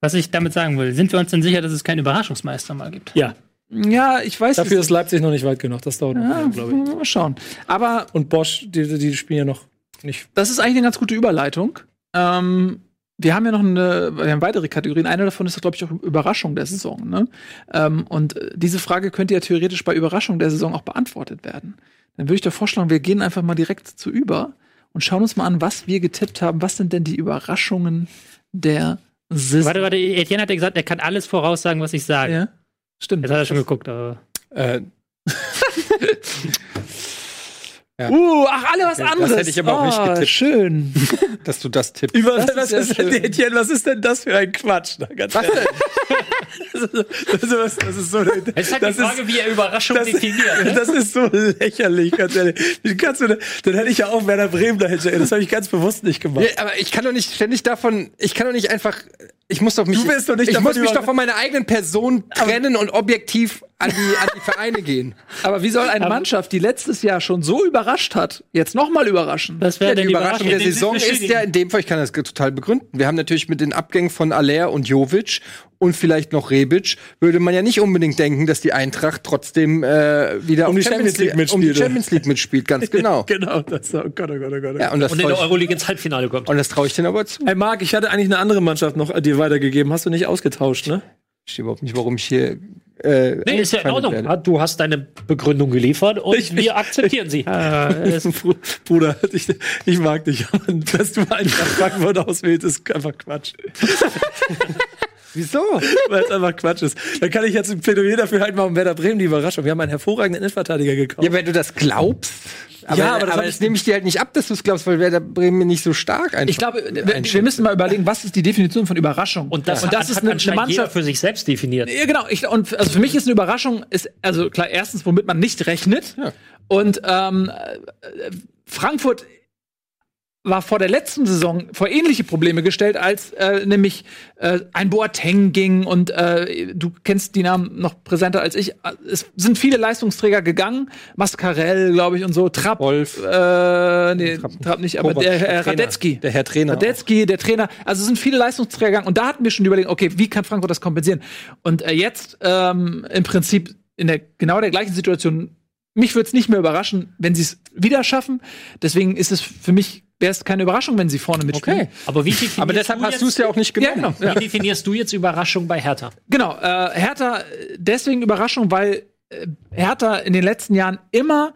Was ich damit sagen will, sind wir uns denn sicher, dass es keinen Überraschungsmeister mal gibt? Ja. Ja, ich weiß Dafür ist Leipzig noch nicht weit genug. Das dauert ja, noch, glaube ich. Mal schauen. Aber und Bosch, die, die spielen ja noch nicht. Das ist eigentlich eine ganz gute Überleitung. Ähm, wir haben ja noch eine, wir haben weitere Kategorien. Eine davon ist, glaube ich, auch Überraschung der Saison. Ne? Ähm, und diese Frage könnte ja theoretisch bei Überraschung der Saison auch beantwortet werden. Dann würde ich doch vorschlagen, wir gehen einfach mal direkt zu über und schauen uns mal an, was wir getippt haben. Was sind denn die Überraschungen der Saison? Warte, warte, Etienne hat ja gesagt, er kann alles voraussagen, was ich sage. Ja, stimmt. Jetzt hat er schon geguckt, aber. Äh. Uh, ach, alle was anderes. hätte ich aber auch nicht Ah, getippt. Schön. Dass du das tippst. Über, Das was, ist ist ja denn. Etienne, was ist denn das für ein Quatsch? Na, ganz ehrlich. das, ist, das, ist, das ist so. Es ist halt das die Frage, wie er Überraschung das, definiert. Ne? das ist so lächerlich, ganz ehrlich. Kannst du, dann hätte ich ja auch Werder Bremen dahinter. Das habe ich ganz bewusst nicht gemacht. Ja, aber ich kann doch nicht ständig davon, ich kann doch nicht einfach, ich muss doch mich, Du willst doch nicht ich muss mich doch von meiner eigenen Person trennen und objektiv an die, an die Vereine gehen. Aber wie soll eine Mannschaft, die letztes Jahr schon so überrascht hat, jetzt nochmal überraschen? Das wäre Ja, die Überraschung der Saison ist ja in dem Fall, ich kann das total begründen. Wir haben natürlich mit den Abgängen von Aller und Jovic und vielleicht noch Rebic, würde man ja nicht unbedingt denken, dass die Eintracht trotzdem äh, wieder Um die Champions League um die mitspielt. Champions League mitspielt, ganz genau. Genau, das, oh Gott, oh Gott, oh Gott. Ja, und das Und in der ich, Euroleague ins Halbfinale kommt. und das traue ich denen aber zu. Hey Marc, ich hatte eigentlich eine andere Mannschaft noch dir weitergegeben. Hast du nicht ausgetauscht, ne? Ich verstehe überhaupt nicht, warum ich hier äh, Nee, ist ja in Ordnung. werde. Du hast deine Begründung geliefert und Ich- wir akzeptieren sie. Bru- Bruder, ich, ich mag dich, aber dass du einfach Frankfurt auswählst, ist einfach Quatsch. Wieso? Weil es einfach Quatsch ist. Dann kann ich jetzt ein Plädoyer dafür halten, warum Werder Bremen die Überraschung. Wir haben einen hervorragenden Innenverteidiger gekauft. Ja, wenn du das glaubst. Aber, Ja, aber aber das das, hab ich- nehme ich dir halt nicht ab, dass du es glaubst, weil Werder Bremen nicht so stark einfach. Ich glaube, wir, wir müssen mal überlegen, was ist die Definition von Überraschung? Und das, und das hat, ist hat eine, eine Mannschaft. für sich selbst definiert. Ja, genau. Ich, und also für mich ist eine Überraschung, ist, also klar, erstens, womit man nicht rechnet. Ja. Und ähm, äh, Frankfurt war vor der letzten Saison vor ähnliche Probleme gestellt, als äh, nämlich äh, ein Boateng ging und äh, du kennst die Namen noch präsenter als ich. Es sind viele Leistungsträger gegangen, Mascarell, glaube ich, und so, Trapp, Wolf. äh, nee, Trapp. Trapp nicht, aber Kovac, der, der Trainer. Radetzky. Der Herr Trainer Radetzky, der Trainer. Also es sind viele Leistungsträger gegangen und da hatten wir schon überlegt, okay, wie kann Frankfurt das kompensieren? Und äh, jetzt ähm, im Prinzip in der genau der gleichen Situation. Mich würde es nicht mehr überraschen, wenn sie es wieder schaffen. Deswegen ist es für mich wäre es keine Überraschung, wenn sie vorne mitspielen. Okay. Aber wie definierst Aber deshalb du hast du es jetzt, ja auch nicht Ja, genommen. genau. Wie definierst du jetzt Überraschung bei Hertha? Genau, äh, Hertha deswegen Überraschung, weil äh, Hertha in den letzten Jahren immer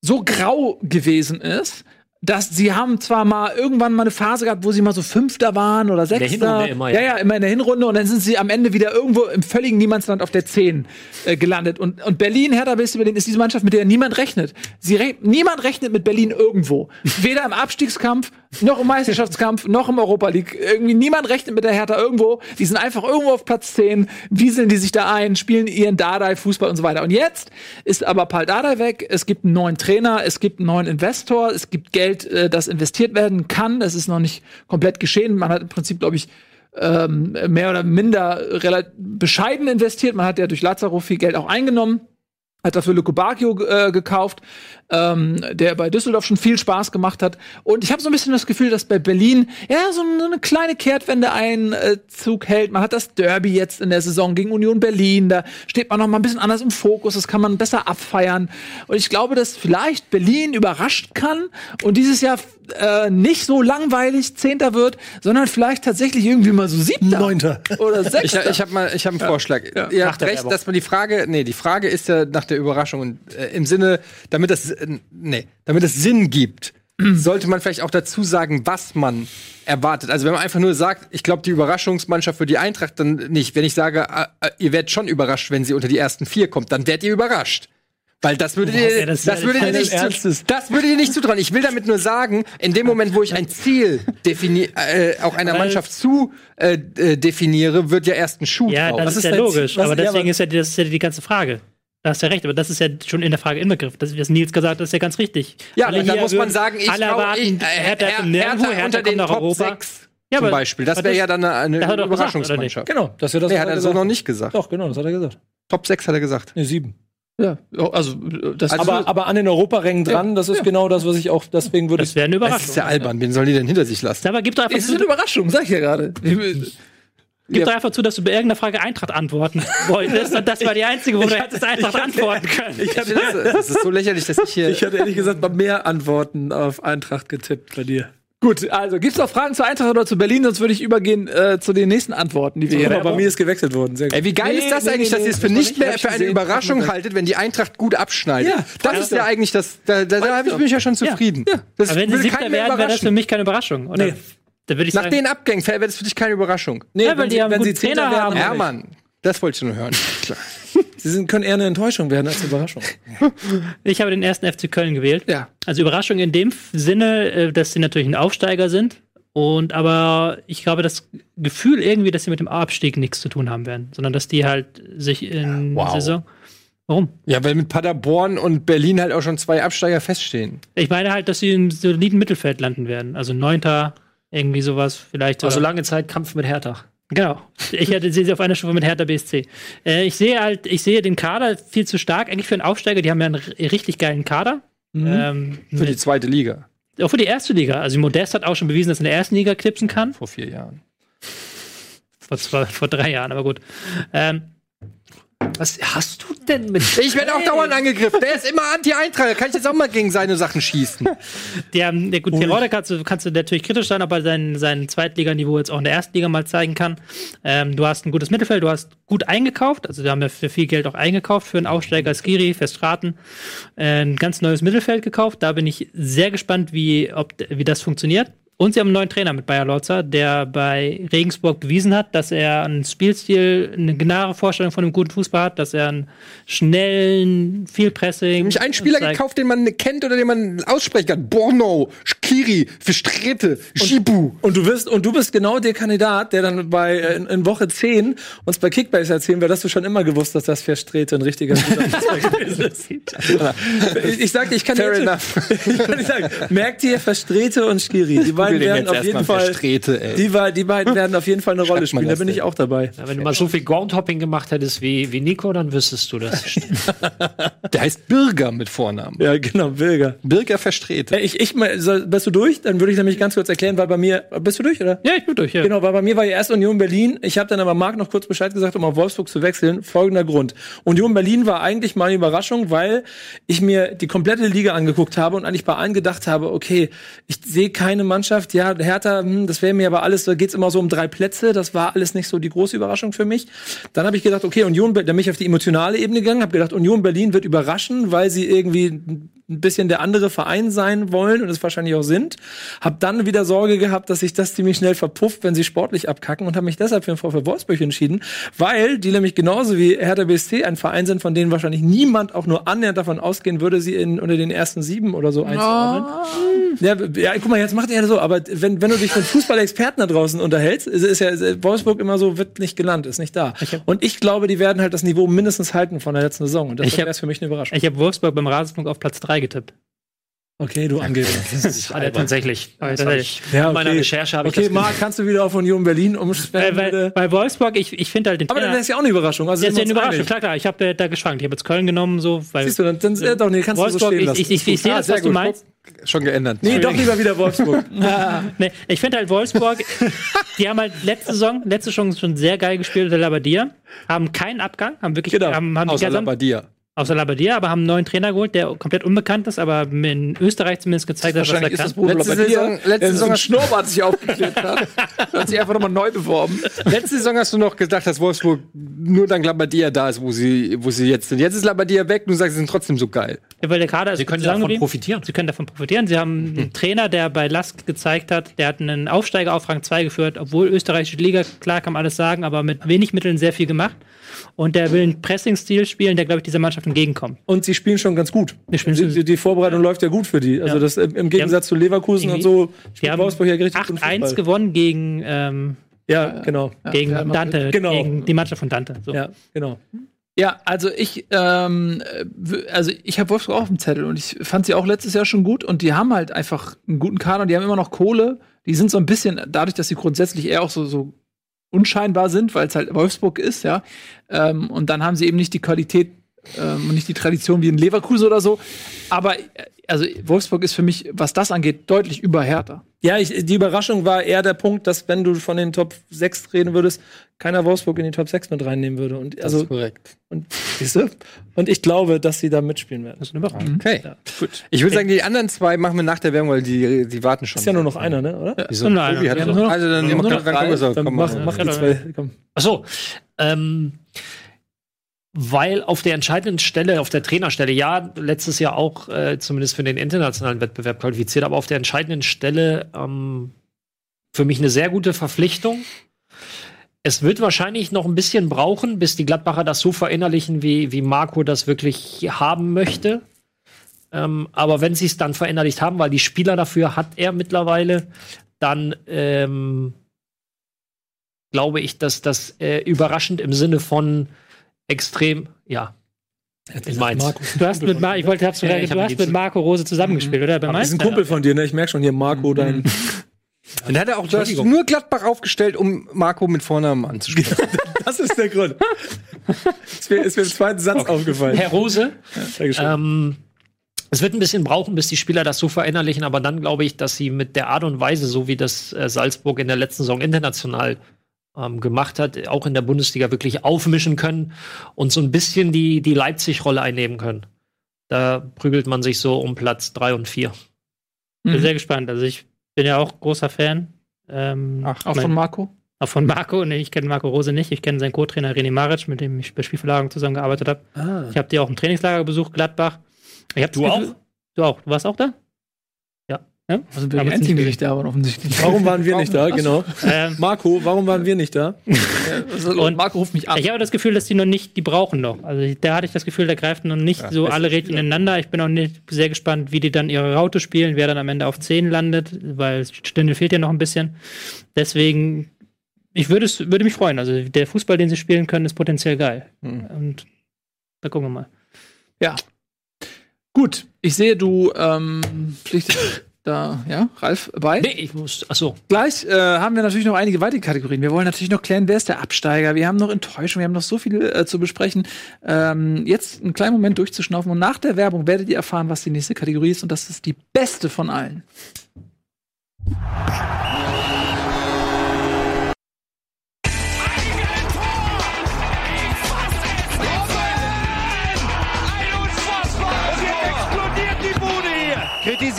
so grau gewesen ist, dass sie haben zwar mal irgendwann mal eine Phase gehabt, wo sie mal so Fünfter waren oder Sechster. Hinrunde immer, ja. ja. ja, immer in der Hinrunde und dann sind sie am Ende wieder irgendwo im völligen Niemandsland auf der 10 äh, gelandet. Und, und Berlin, Hertha du überlegen, ist diese Mannschaft, mit der niemand rechnet. Sie re niemand rechnet mit Berlin irgendwo. Weder im Abstiegskampf, noch im Meisterschaftskampf, noch im Europa League. Irgendwie niemand rechnet mit der Hertha irgendwo. Die sind einfach irgendwo auf Platz 10, wieseln die sich da ein, spielen ihren Dardai-Fußball und so weiter. Und jetzt ist aber Paul Dardai weg, es gibt einen neuen Trainer, es gibt einen neuen Investor, es gibt Geld, äh, das investiert werden kann. Das ist noch nicht komplett geschehen. Man hat im Prinzip, glaube ich, ähm, mehr oder minder relativ bescheiden investiert. Man hat ja durch Lazaro viel Geld auch eingenommen hat dafür Luko Bacchio äh, gekauft, ähm, der bei Düsseldorf schon viel Spaß gemacht hat. Und ich habe so ein bisschen das Gefühl, dass bei Berlin ja so, so eine kleine Kehrtwende Einzug hält. Man hat das Derby jetzt in der Saison gegen Union Berlin. Da steht man noch mal ein bisschen anders im Fokus. Das kann man besser abfeiern. Und ich glaube, dass vielleicht Berlin überrascht kann und dieses Jahr äh, nicht so langweilig Zehnter wird, sondern vielleicht tatsächlich irgendwie mal so Siebter Neunter. oder Ich, Sechster. ich habe mal, ich habe einen Vorschlag. Ihr habt der recht, Werbung. dass man die Frage, nee, die Frage ist ja nach der Überraschung und äh, im Sinne, damit das, äh, nee, damit es Sinn gibt, sollte man vielleicht auch dazu sagen, was man erwartet. Also wenn man einfach nur sagt, ich glaube, die Überraschungsmannschaft für die Eintracht dann nicht. Wenn ich sage, äh, äh, ihr werdet schon überrascht, wenn sie unter die ersten vier kommt, dann werdet ihr überrascht. Weil das würde dir, ja, das das, ja würde dir nicht, zu, das würde dir nicht zutrauen. Ich will damit nur sagen, in dem Moment, wo ich ein Ziel defini äh, auch einer Mannschaft zu äh, äh, definiere, wird ja erst ein Schuh Ja, draus. das Was ist, ja logisch. Aber ja, deswegen ist ja, das ist ja die ganze Frage. Da hast du ja recht, aber das ist ja schon in der Frage inbegriffen. Das, was Nils gesagt hat, ist ja ganz richtig. Ja, Alle aber da hier muss man sagen, ich alle erwarten, ich, äh, Hertha Her- zum Nirgendwo, Hertha Hertha unter den nach Top Europa. 6 Ja, zum aber- Beispiel. Das wäre das- ja dann eine, eine Das hat er Überraschungsmannschaft. Genau, das hat er Nee, hat er so noch nicht gesagt. Doch, genau, das hat er gesagt. Top 6 hat er gesagt. Nee, sieben. ja, also das Also- aber, aber an den Europarängen dran, das ist genau das, was ich auch, deswegen würde Das ich. wäre eine Das Überraschung. ist ja albern. Wen sollen die denn hinter sich lassen? Aber gib doch einfach Es ist eine Überraschung, sag ich ja gerade. Gib doch einfach zu, dass du bei irgendeiner Frage Eintracht antworten wolltest. Und das war die einzige, wo du hättest Eintracht antworten können. Ich finde, das, das ist so lächerlich, dass ich hier. Ich hatte ehrlich gesagt mal mehr Antworten auf Eintracht getippt bei dir. Gut, also gibt's noch Fragen zur Eintracht oder zu Berlin? Sonst würde ich übergehen äh, zu den nächsten Antworten, die wir hier Aber bei mir ist gewechselt worden. Sehr gut. Ey, wie geil Nee, ist das nee, eigentlich, nee, dass ihr es für nicht mehr für eine gesehen. Überraschung haltet, wenn die Eintracht gut abschneidet? Ja, das ist ja eigentlich das. Da, da, da hab ich mich ja schon zufrieden. Das Aber wenn sie Siebter werden, wäre das für mich keine Überraschung. Oder? Nee. Da würde ich Nach sagen, den Abgängen wäre das für dich keine Überraschung. Nee, Ja, weil wenn die sie, haben wenn sie Zehnter Trainer werden, haben. Ja. Mann. Das wollte ich nur hören. Klar. Sie sind, können eher eine Enttäuschung werden als eine Überraschung. Ich habe den ersten FC Köln gewählt. Ja. Also Überraschung in dem Sinne, äh, dass sie natürlich ein Aufsteiger sind. Und aber ich glaube, das Gefühl irgendwie, dass sie mit dem Abstieg nichts zu tun haben werden, sondern dass die halt sich in Wow. Saison. Warum? Ja, weil mit Paderborn und Berlin halt auch schon zwei Absteiger feststehen. Ich meine halt, dass sie im soliden Mittelfeld landen werden. Also Neunter, irgendwie sowas, vielleicht. Also lange Zeit Kampf mit Hertha. Genau. Ich hätte sehe sie auf einer Stufe mit Hertha BSC. Äh, ich sehe halt, ich sehe den Kader viel zu stark, eigentlich für einen Aufsteiger. Die haben ja einen richtig geilen Kader. Ähm, Für die zweite Liga auch für die erste Liga. Also Modest hat auch schon bewiesen, dass er in der ersten Liga knipsen kann. vor vier Jahren. Vor, zwei, vor drei Jahren, aber gut. Ähm, Was hast du denn mit. Ich werde auch dauernd angegriffen. Der ist immer Anti-Eintrager. Kann ich jetzt auch mal gegen seine Sachen schießen? haben, ja gut, Terodde kannst du, kannst du natürlich kritisch sein, ob er sein, sein Zweitliganiveau jetzt auch in der ersten Liga mal zeigen kann. Ähm, du hast ein gutes Mittelfeld, du hast gut eingekauft, also wir haben ja für viel Geld auch eingekauft, für einen Aufsteiger Skiri, Festraten, äh, ein ganz neues Mittelfeld gekauft. Da bin ich sehr gespannt, wie, ob, wie das funktioniert. Und sie haben einen neuen Trainer mit Bayer Lorzer, der bei Regensburg bewiesen hat, dass er einen Spielstil, eine genaue Vorstellung von einem guten Fußball hat, dass er einen schnellen, viel Pressing. Nämlich einen Spieler zeigt. gekauft, den man kennt oder den man aussprechen kann. Borno, Skiri, Verstrete, Shibu. Und du bist, und du bist genau der Kandidat, der dann bei äh, in, in Woche 10 uns bei Kickbase erzählen wird, dass du schon immer gewusst hast, dass Verstrete ein richtiger gewesen ist. Ich, ich sagte, ich kann dir ich kann dir sagen, merkt ihr Verstrete und Skiri, die beiden werden auf jeden Fall die, die beiden werden auf jeden Fall eine Rolle spielen. Da bin ich auch dabei. Ja, wenn du mal so viel Groundhopping gemacht hättest wie, wie Nico, dann wüsstest du das. Der heißt Birger mit Vornamen. Ja, genau. Birger Verstrete. Äh, Ich, ich, bist du durch? Dann würde ich nämlich ganz kurz erklären, weil bei mir, bist du durch, oder? Ja, ich bin durch, ja. Genau, weil bei mir war ja erst Union Berlin. Ich habe dann aber Marc noch kurz Bescheid gesagt, um auf Wolfsburg zu wechseln. Folgender Grund. Union Berlin war eigentlich mal eine Überraschung, weil ich mir die komplette Liga angeguckt habe und eigentlich bei allen gedacht habe, okay, ich sehe keine Mannschaft, ja, Hertha, hm, das wäre mir aber alles, da geht's immer so um drei Plätze, das war alles nicht so die große Überraschung für mich. Dann habe ich gedacht, okay, Union, dann bin ich auf die emotionale Ebene gegangen, habe gedacht, Union Berlin wird überraschen, weil sie irgendwie ein bisschen der andere Verein sein wollen und es wahrscheinlich auch sind. Hab dann wieder Sorge gehabt, dass sich das ziemlich schnell verpufft, wenn sie sportlich abkacken und habe mich deshalb für den VfL Wolfsburg entschieden, weil die nämlich genauso wie Hertha BSC ein Verein sind, von denen wahrscheinlich niemand auch nur annähernd davon ausgehen würde, sie in, unter den ersten sieben oder so einzuordnen. Ja, ja, guck mal, jetzt macht er so, aber wenn, wenn du dich mit Fußballexperten da draußen unterhältst, ist, ist ja ist Wolfsburg immer so, wird nicht gelandet, ist nicht da. Und ich glaube, die werden halt das Niveau mindestens halten von der letzten Saison. Und das Ich wäre für mich eine Überraschung. Ich habe Wolfsburg beim Rasenpunkt auf Platz 3 getippt. Okay, du Angeber. ja, tatsächlich. Das hab ich, Ja, In meiner okay. Recherche habe ich Okay, das Marc, kannst du wieder auf Union Berlin Äh, umschwenken? weil, bitte? bei Wolfsburg, ich, ich finde halt den aber dann ist ja auch eine Überraschung. Also Ja, ist ja eine Überraschung, einig. klar, klar. Ich habe da geschwankt. Ich habe jetzt Köln genommen, so, weil Siehst du, dann, dann äh, doch, nee, kannst du so Wolfsburg, stehen ich, lassen. ich, ich, ich sehe Ah, das, was du gut. meinst. Schon geändert. nee, doch lieber wieder Wolfsburg. Nee, ich finde halt Wolfsburg, die haben halt letzte Saison, letzte Saison schon sehr geil gespielt, der Labadia, haben keinen Abgang, haben wirklich, Genau. haben, haben die Außer gesamt- Labadia. Außer Labadia, aber haben einen neuen Trainer geholt, der komplett unbekannt ist, aber in Österreich zumindest gezeigt hat, was er ist kann. das Bruno Letzte Labbadia, Saison- letzte der so Saison ein hat- Schnurrbart sich aufgeklärt hat. hat sich einfach nochmal neu beworben. Letzte Saison hast du noch gedacht, dass Wolfsburg nur dank Labadia da ist, wo sie, wo sie jetzt sind. Jetzt ist Labadia weg und du sagst, sie sind trotzdem so geil. Ja, weil der Kader ist Sie können davon zusammengeblieben. profitieren. Sie können davon profitieren. Sie haben einen Trainer, der bei Lask gezeigt hat, der hat einen Aufsteiger auf Rang 2 geführt, obwohl österreichische Liga, klar kann man alles sagen, aber mit wenig Mitteln sehr viel gemacht. Und der will einen Pressing-Stil spielen, der, glaube ich, dieser Mannschaft entgegenkommt. Und sie spielen schon ganz gut. Die Die, die, die Vorbereitung läuft ja gut für die. Also Ja. das im, im Gegensatz zu Leverkusen und so Die spielt haben Wolfsburg ja richtig guten 8-1 Fußball. gewonnen gegen, ähm, Ja, genau. gegen Madrid. Dante, Genau. gegen die Mannschaft von Dante. So. Ja, genau. Ja, also ich, ähm, also ich habe Wolfsburg auch auf dem Zettel und ich fand sie auch letztes Jahr schon gut und die haben halt einfach einen guten Kader und die haben immer noch Kohle. Die sind so ein bisschen, dadurch, dass sie grundsätzlich eher auch so, so unscheinbar sind, weil es halt Wolfsburg ist, ja. Ähm, und dann haben sie eben nicht die Qualität ähm, und nicht die Tradition wie in Leverkusen oder so. Aber äh, also Wolfsburg ist für mich, was das angeht, deutlich über Hertha. Ja, ich, die Überraschung war eher der Punkt, dass wenn du von den Top 6 reden würdest, keiner Wolfsburg in die Top 6 mit reinnehmen würde. Und also korrekt. und, siehst du? und ich glaube, dass sie da mitspielen werden. Das ist eine Überraschung. Okay. Ja. Gut. Ich würde sagen, die anderen zwei machen wir nach der Werbung, weil die, die warten schon. Ist ja nur noch einer, ne? Oder? Wieso? Nur einer. Tobi hat Wir noch- haben nur noch- also dann, nur dann noch kommen wir so. Dann Komm, mach, die Ja, zwei. Komm. Ach so, ähm, weil auf der entscheidenden Stelle, auf der Trainerstelle, ja, letztes Jahr auch äh, zumindest für den internationalen Wettbewerb qualifiziert, aber auf der entscheidenden Stelle ähm, für mich eine sehr gute Verpflichtung. es wird wahrscheinlich noch ein bisschen brauchen, bis die Gladbacher das so verinnerlichen, wie, wie Marco das wirklich haben möchte. Ähm, aber wenn sie es dann verinnerlicht haben, weil die Spieler dafür hat er mittlerweile, dann ähm, glaube ich, dass das äh, überraschend im Sinne von extrem, ja. In Mainz. Du hast mit, Mar ich wollte, hab's Ja, gesagt, ich hab du ihn hast mit Marco Rose zusammengespielt, oder? Bei Das Mainz? ist ein Kumpel von dir, ne? Ich merke schon hier, Marco, dein. Dann hat er auch du hast nur Gladbach aufgestellt, um Marco mit Vornamen anzusprechen. Das ist der Grund. ist, mir, ist mir im zweiten Satz aufgefallen. Herr Rose, Dankeschön. ähm, es wird ein bisschen brauchen, bis die Spieler das so verinnerlichen, aber dann glaube ich, dass sie mit der Art und Weise, so wie das äh, Salzburg in der letzten Saison international ähm, gemacht hat, auch in der Bundesliga wirklich aufmischen können und so ein bisschen die, die Leipzig-Rolle einnehmen können. Da prügelt man sich so um Platz drei und vier. bin sehr gespannt. Also ich bin ja auch großer Fan. Ähm, Ach, auch mein- von Marco? auch von Marco. Nee, ich kenne Marco Rose nicht. Ich kenne seinen Co-Trainer René Maric, mit dem ich bei Spielverlagerung zusammengearbeitet habe. Ah. Ich habe die auch im Trainingslager besucht, Gladbach. Du Gefühl- Du auch. Du warst auch da? Ja. ja? Also wir Aber die einzigen, die nicht nicht da waren, offensichtlich. Warum waren wir nicht da? Genau. Ähm, Marco, warum waren wir nicht da? Also, Und- Marco ruft mich an. Ich habe das Gefühl, dass die noch nicht, die brauchen noch. Also da hatte ich das Gefühl, da greifen noch nicht so alle Rädchen ineinander. Ich bin auch nicht sehr gespannt, wie die dann ihre Raute spielen, wer dann am Ende auf 10 landet, weil Stindel fehlt ja noch ein bisschen. Deswegen, ich würde es, würde mich freuen. Also der Fußball, den sie spielen können, ist potenziell geil. Und da gucken wir mal. Ja. Gut, ich sehe, du ähm, pflichtest da, ja, Ralf, bei. Nee, ich muss, achso. Gleich äh, haben wir natürlich noch einige weitere Kategorien. Wir wollen natürlich noch klären, wer ist der Absteiger. Wir haben noch Enttäuschung, wir haben noch so viel äh, zu besprechen. Ähm, jetzt einen kleinen Moment durchzuschnaufen und nach der Werbung werdet ihr erfahren, was die nächste Kategorie ist und das ist die beste von allen.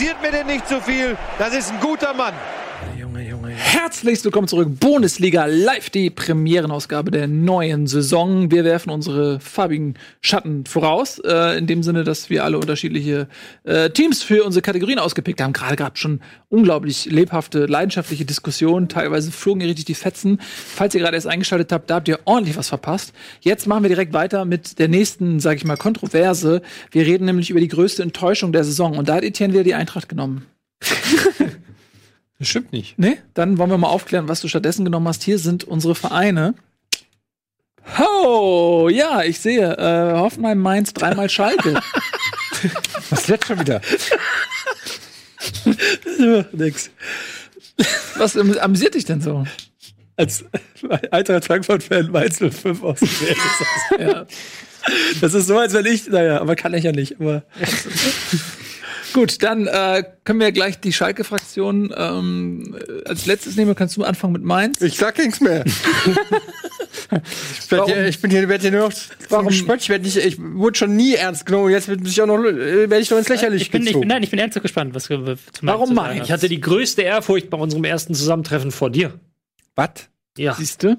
Kritisiert mir denn nicht zu viel. Das ist ein guter Mann. Herzlich willkommen zurück. Bundesliga live, die Premierenausgabe der neuen Saison. Wir werfen unsere farbigen Schatten voraus. Äh, in dem Sinne, dass wir alle unterschiedliche äh, Teams für unsere Kategorien ausgepickt haben. Gerade gab schon unglaublich lebhafte, leidenschaftliche Diskussionen. Teilweise flogen hier richtig die Fetzen. Falls ihr gerade erst eingeschaltet habt, da habt ihr ordentlich was verpasst. Jetzt machen wir direkt weiter mit der nächsten, sag ich mal, Kontroverse. Wir reden nämlich über die größte Enttäuschung der Saison. Und da hat Etienne wieder die Eintracht genommen. Das stimmt nicht. Nee, dann wollen wir mal aufklären, was du stattdessen genommen hast. Hier sind unsere Vereine. Oh, ja, ich sehe. Äh, Hoffenheim, Mainz, dreimal Schalke. Was ist jetzt schon wieder? Nix. was am- amüsiert dich denn so? Als Eintracht Frankfurt-Fan Mainz 05 ausgewählt ist. Ja. Das ist so, als wenn ich, naja, aber kann ich ja nicht. Aber Gut, dann äh, können wir gleich die Schalke-Fraktion ähm, als letztes nehmen. Kannst du anfangen mit Mainz? Ich sag nichts mehr. ich, werd Warum? hier, ich bin hier, werd hier nur noch Warum? warum Spött. Ich, werd nicht, ich wurde schon nie ernst genommen. Jetzt wird mich auch noch, äh, werde ich noch ins Lächerliche Ich bin, ich gezogen. bin, nein, ich bin ernsthaft gespannt, was du zu Warum Mainz? Ich hatte die größte Ehrfurcht bei unserem ersten Zusammentreffen vor dir. Was? Ja. Siehst du?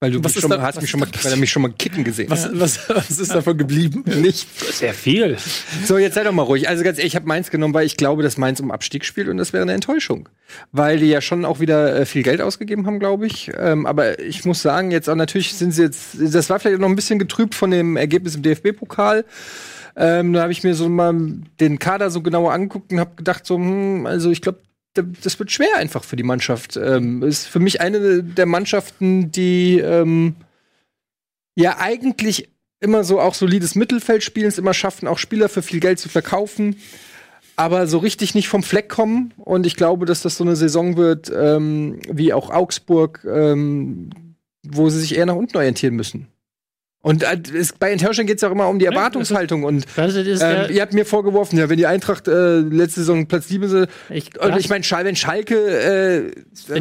Weil du mich schon, da- mal- hast mich schon mal, weil er mich schon mal kicken gesehen. was, was, was ist davon geblieben? nicht? Sehr viel. So, jetzt sei doch mal ruhig. Also ganz ehrlich, ich habe Mainz genommen, weil ich glaube, dass Mainz um Abstieg spielt und das wäre eine Enttäuschung. Weil die ja schon auch wieder äh, viel Geld ausgegeben haben, glaube ich. Ähm, aber ich muss sagen, jetzt auch natürlich sind sie jetzt, das war vielleicht noch ein bisschen getrübt von dem Ergebnis im DFB-Pokal. Ähm, da habe ich mir so mal den Kader so genauer angeguckt und habe gedacht, so, hm, also ich glaube, das wird schwer einfach für die Mannschaft. Ähm, ist für mich eine der Mannschaften, die ähm, ja eigentlich immer so auch solides Mittelfeld spielen, es immer schaffen, auch Spieler für viel Geld zu verkaufen, aber so richtig nicht vom Fleck kommen. Und ich glaube, dass das so eine Saison wird, ähm, wie auch Augsburg, ähm, wo sie sich eher nach unten orientieren müssen. Und äh, es, bei Enttäuschung geht es auch immer um die Erwartungshaltung. Und ist, ähm, ihr habt mir vorgeworfen, ja, wenn die Eintracht äh, letzte Saison Platz 7 sind, ich, und ich meine, Schal wenn Schalke, äh,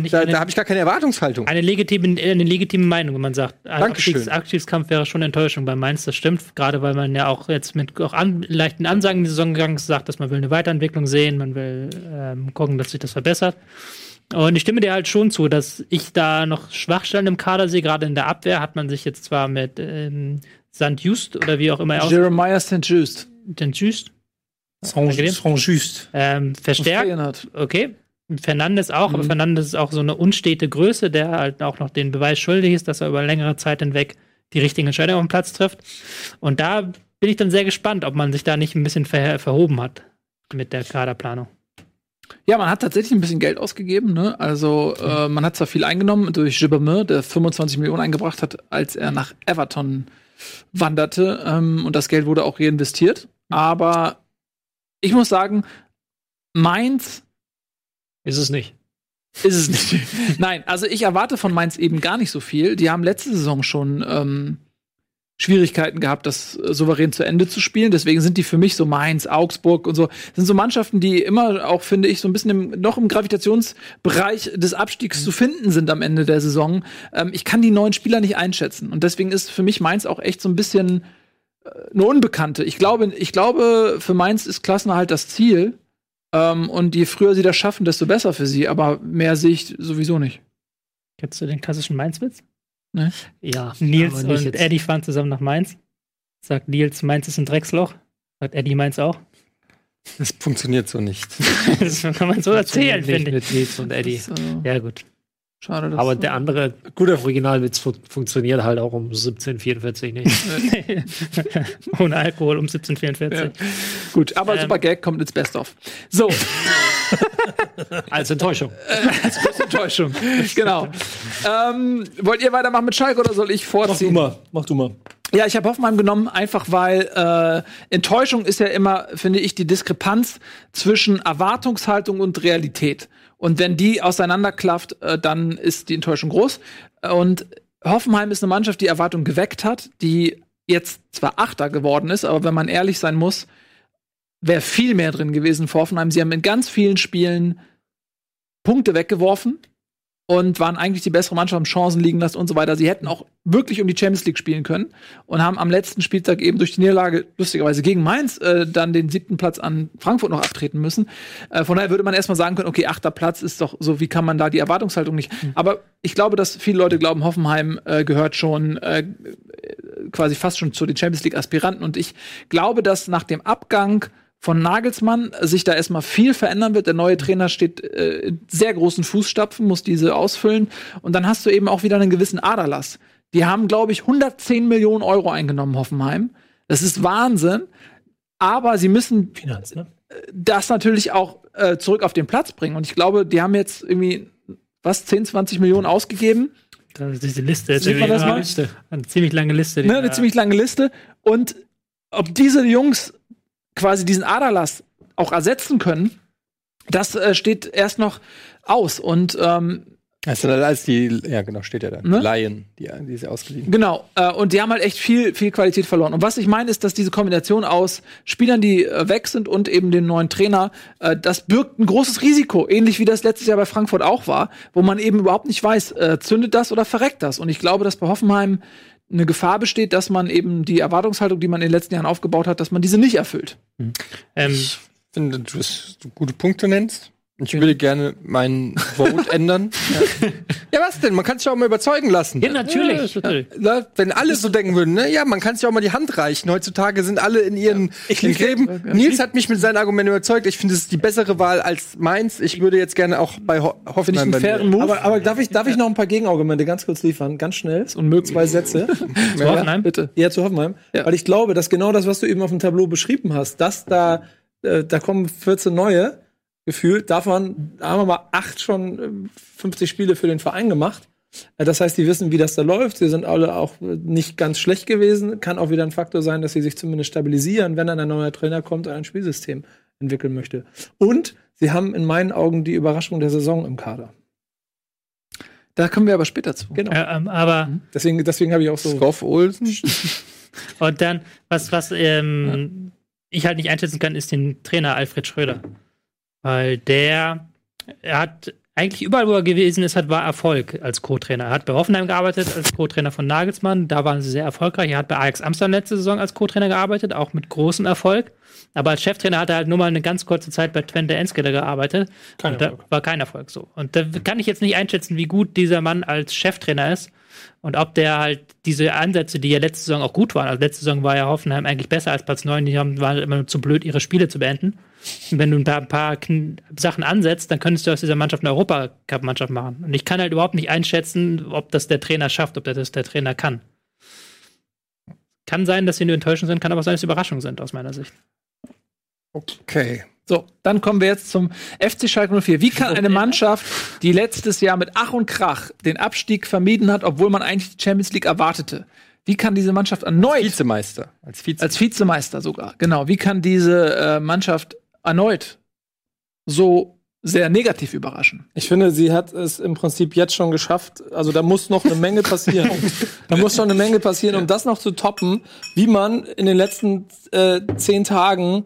da, eine- da habe ich gar keine Erwartungshaltung. eine legitime, eine legitime Meinung, wenn man sagt, ein Dankeschön. Abstiegs, Abstiegskampf wäre schon Enttäuschung bei Mainz, das stimmt. Gerade weil man ja auch jetzt mit auch an, leichten Ansagen in die Saison gegangen ist, sagt, dass man will eine Weiterentwicklung sehen, man will ähm, gucken, dass sich das verbessert. Und ich stimme dir halt schon zu, dass ich da noch Schwachstellen im Kader sehe. Gerade in der Abwehr hat man sich jetzt zwar mit ähm, St. Just oder wie auch immer er Jeremiah St. Just. St. Just Saint-Just. ähm, verstärkt. Okay. Fernandes auch, aber Fernandes ist auch so eine unstete Größe, der halt auch noch den Beweis schuldig ist, dass er über längere Zeit hinweg die richtigen Entscheidungen auf dem Platz trifft. Und da bin ich dann sehr gespannt, ob man sich da nicht ein bisschen ver verhoben hat mit der Kaderplanung. Ja, man hat tatsächlich ein bisschen Geld ausgegeben. Ne? Also äh, man hat zwar viel eingenommen durch Gibberme, der 25 Millionen eingebracht hat, als er nach Everton wanderte. Ähm, und das Geld wurde auch reinvestiert. Aber ich muss sagen, Mainz Ist es nicht. ist es nicht. Nein, also ich erwarte von Mainz eben gar nicht so viel. Die haben letzte Saison schon ähm, Schwierigkeiten gehabt, das äh, souverän zu Ende zu spielen. Deswegen sind die für mich so Mainz, Augsburg und so. Das sind so Mannschaften, die immer auch, finde ich, so ein bisschen im, noch im Gravitationsbereich des Abstiegs zu finden sind am Ende der Saison. Ähm, ich kann die neuen Spieler nicht einschätzen. Und deswegen ist für mich Mainz auch echt so ein bisschen äh, eine Unbekannte. Ich glaube, ich glaube, für Mainz ist Klassenerhalt das Ziel. Ähm, und je früher sie das schaffen, desto besser für sie. Aber mehr sehe ich sowieso nicht. Kennst du den klassischen Mainz-Witz? Ja. Nils und jetzt. Eddie fahren zusammen nach Mainz. Sagt Nils, Mainz ist ein Drecksloch. Sagt Eddie, Mainz auch. Das funktioniert so nicht. Das kann man so erzählen, finde ich. Mit Nils und Eddie. Äh, Ja, gut. Schade, dass Aber der andere guter Originalwitz fu funktioniert halt auch um 1744 nicht. Ohne Alkohol um 1744. Gut, aber Ähm. super Gag kommt ins Best-of. So, Als Enttäuschung. als große Enttäuschung. genau. Ähm, wollt ihr weitermachen mit Schalke oder soll ich Mach du vorziehen? mal, mach du mal. Ja, ich habe Hoffenheim genommen, einfach weil äh, Enttäuschung ist ja immer, finde ich, die Diskrepanz zwischen Erwartungshaltung und Realität. Und wenn die auseinanderklafft, äh, dann ist die Enttäuschung groß. Und Hoffenheim ist eine Mannschaft, die Erwartung geweckt hat, die jetzt zwar Achter geworden ist, aber wenn man ehrlich sein muss, wäre viel mehr drin gewesen für Hoffenheim. Sie haben in ganz vielen Spielen Punkte weggeworfen und waren eigentlich die bessere Mannschaft, haben Chancen liegen lassen und so weiter. Sie hätten auch wirklich um die Champions League spielen können und haben am letzten Spieltag eben durch die Niederlage, lustigerweise gegen Mainz, äh, dann den siebten Platz an Frankfurt noch abtreten müssen. Äh, von daher würde man erstmal sagen können, okay, achter Platz ist doch so, wie kann man da die Erwartungshaltung nicht. Aber ich glaube, dass viele Leute glauben, Hoffenheim äh, gehört schon äh, quasi fast schon zu den Champions League Aspiranten und ich glaube, dass nach dem Abgang von Nagelsmann sich da erstmal viel verändern wird. Der neue Trainer steht äh, in sehr großen Fußstapfen, muss diese ausfüllen. Und dann hast du eben auch wieder einen gewissen Aderlass. Die haben, glaube ich, 110 Millionen Euro eingenommen, Hoffenheim. Das ist Wahnsinn. Aber sie müssen Finanz, ne? das natürlich auch äh, zurück auf den Platz bringen. Und ich glaube, die haben jetzt irgendwie, was, 10, 20 Millionen ausgegeben. Das ist diese Liste. Sieht man das mal? Liste. Eine ziemlich lange Liste. Ne, eine ziemlich lange Liste. Und ob diese Jungs quasi diesen Aderlass auch ersetzen können, das äh, steht erst noch aus. Und ähm, Das sind alles die, ja genau, steht ja da. Ne? Laien, die, die sie ausgeliehen. Genau, äh, und die haben halt echt viel, viel Qualität verloren. Und was ich meine, ist, dass diese Kombination aus Spielern, die äh, weg sind und eben den neuen Trainer, äh, das birgt ein großes Risiko, ähnlich wie das letztes Jahr bei Frankfurt auch war, wo man eben überhaupt nicht weiß, äh, zündet das oder verreckt das. Und ich glaube, dass bei Hoffenheim eine Gefahr besteht, dass man eben die Erwartungshaltung, die man in den letzten Jahren aufgebaut hat, dass man diese nicht erfüllt. Ähm, Ich finde, du hast gute Punkte nennst. Ich würde gerne meinen Vote ändern. Ja. was denn? Man kann sich auch mal überzeugen lassen. ja, natürlich. Na, wenn alle so denken würden, ne? Ja, man kann sich auch mal die Hand reichen. Heutzutage sind alle in ihren in Gräben. Nils hat mich mit seinen Argumenten überzeugt. Ich finde, es ist die bessere Wahl als meins. Ich würde jetzt gerne auch bei Ho Finde ich Hoffenheim einen fairen Move. Aber, aber darf, ich, darf ich noch ein paar Gegenargumente ganz kurz liefern? Ganz schnell. Ist unmöglich. Zwei Sätze. Zu Hoffenheim? bitte. Ja, zu Hoffenheim. Ja. Weil ich glaube, dass genau das, was du eben auf dem Tableau beschrieben hast, dass da, äh, da kommen 14 neue gefühlt, davon haben wir mal acht schon äh, 50 Spiele für den Verein gemacht. Äh, Das heißt, die wissen, wie das da läuft. Sie sind alle auch äh, nicht ganz schlecht gewesen. Kann auch wieder ein Faktor sein, dass sie sich zumindest stabilisieren, wenn dann ein neuer Trainer kommt und ein Spielsystem entwickeln möchte. Und sie haben in meinen Augen die Überraschung der Saison im Kader. Da kommen wir aber später zu. Genau. Äh, ähm, aber Deswegen, deswegen habe ich auch so. Rolf Olsen. Und dann, was, was ähm, ich halt nicht einschätzen kann, ist den Trainer Alfred Schröder. Weil der, er hat eigentlich überall, wo er gewesen ist, hat, war Erfolg als Co-Trainer. Er hat bei Hoffenheim gearbeitet, als Co-Trainer von Nagelsmann. Da waren sie sehr erfolgreich. Er hat bei Ajax Amsterdam letzte Saison als Co-Trainer gearbeitet, auch mit großem Erfolg. Aber als Cheftrainer hat er halt nur mal eine ganz kurze Zeit bei Twente Enskede gearbeitet. Kein und da war kein Erfolg so. Und da kann ich jetzt nicht einschätzen, wie gut dieser Mann als Cheftrainer ist. Und ob der halt diese Ansätze, die ja letzte Saison auch gut waren, also letzte Saison war ja Hoffenheim eigentlich besser als Platz 9, die haben, waren immer nur zu blöd, ihre Spiele zu beenden. Und wenn du ein paar, ein paar Sachen ansetzt, dann könntest du aus dieser Mannschaft eine Europacup-Mannschaft machen. Und ich kann halt überhaupt nicht einschätzen, ob das der Trainer schafft, ob das der Trainer kann. Kann sein, dass sie nur enttäuschend sind, kann aber sein, dass sie Überraschungen sind, aus meiner Sicht. Okay. So, dann kommen wir jetzt zum FC Schalke 04. Wie kann eine Mannschaft, die letztes Jahr mit Ach und Krach den Abstieg vermieden hat, obwohl man eigentlich die Champions League erwartete, wie kann diese Mannschaft erneut Vizemeister. Als Vize als Vizemeister sogar, genau, wie kann diese äh, Mannschaft erneut so sehr negativ überraschen? Ich finde, sie hat es im Prinzip jetzt schon geschafft. Also da muss noch eine Menge passieren. da muss schon eine Menge passieren, um das noch zu toppen, wie man in den letzten äh, zehn Tagen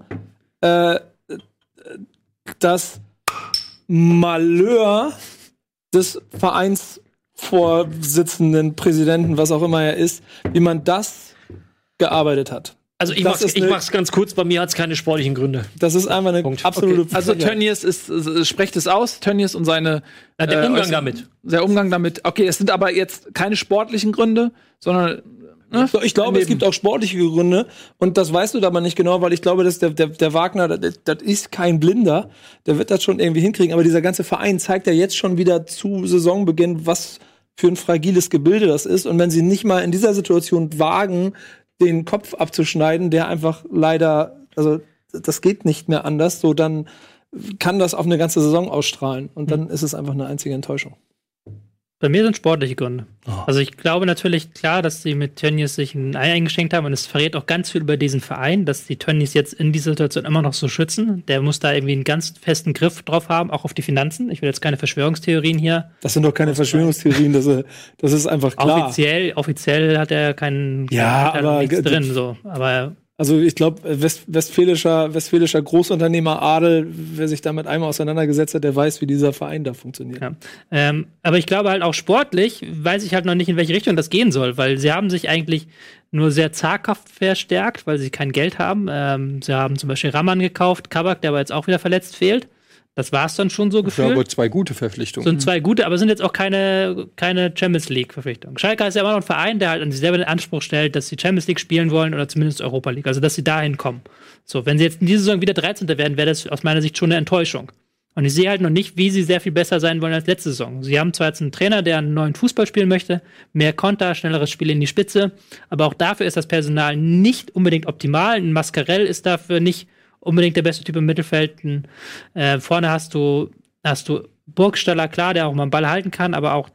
äh, das Malheur des Vereinsvorsitzenden, Präsidenten, was auch immer er ist, wie man das gearbeitet hat. Also ich Das mach's, ich mach's ganz kurz, bei mir hat's keine sportlichen Gründe. Das ist einfach eine Punkt. absolute Also Frechheit. Tönnies ist, äh, sprecht es aus, Tönnies und seine Ja, der äh, Umgang äußeren- damit. Der Umgang damit. Okay, es sind aber jetzt keine sportlichen Gründe, sondern ne, Ich glaube, es daneben. gibt auch sportliche Gründe und das weißt du aber nicht genau, weil ich glaube, dass der, der, der Wagner, das ist kein Blinder, der wird das schon irgendwie hinkriegen, aber dieser ganze Verein zeigt ja jetzt schon wieder zu Saisonbeginn, was für ein fragiles Gebilde das ist und wenn sie nicht mal in dieser Situation wagen, den Kopf abzuschneiden, der einfach leider, also das geht nicht mehr anders, so dann kann das auf eine ganze Saison ausstrahlen und dann ist es einfach eine einzige Enttäuschung. Bei mir sind sportliche Gründe. Also ich glaube natürlich klar, dass sie mit Tönnies sich ein Ei eingeschenkt haben und es verrät auch ganz viel über diesen Verein, dass die Tönnies jetzt in dieser Situation immer noch so schützen. Der muss da irgendwie einen ganz festen Griff drauf haben, auch auf die Finanzen. Ich will jetzt keine Verschwörungstheorien hier. Das sind doch keine Verschwörungstheorien, das, ist- das ist einfach klar. Offiziell, offiziell hat er keinen Ja, er aber drin so. Aber Also ich glaube, West westfälischer, westfälischer Großunternehmer Adel, wer sich damit einmal auseinandergesetzt hat, der weiß, wie dieser Verein da funktioniert. Ja. Ähm, aber ich glaube halt auch sportlich weiß ich halt noch nicht, in welche Richtung das gehen soll, weil sie haben sich eigentlich nur sehr zaghaft verstärkt, weil sie kein Geld haben. Ähm, sie haben zum Beispiel Raman gekauft, Kabak, der aber jetzt auch wieder verletzt fehlt. Das war es dann schon so Ich gefühlt. glaube, zwei gute Verpflichtungen. sind zwei gute, aber sind jetzt auch keine, keine Champions League-Verpflichtungen. Schalke ist ja immer noch ein Verein, der halt an sich selber den Anspruch stellt, dass sie Champions League spielen wollen oder zumindest Europa League. Also, dass sie dahin kommen. So, wenn sie jetzt in dieser Saison wieder 13. werden, wäre das aus meiner Sicht schon eine Enttäuschung. Und ich sehe halt noch nicht, wie sie sehr viel besser sein wollen als letzte Saison. Sie haben zwar jetzt einen Trainer, der einen neuen Fußball spielen möchte, mehr Konter, schnelleres Spiel in die Spitze, aber auch dafür ist das Personal nicht unbedingt optimal. Ein Mascarell ist dafür nicht unbedingt der beste Typ im Mittelfeld. Äh, vorne hast du, hast du Burgstaller, klar, der auch mal einen Ball halten kann, aber auch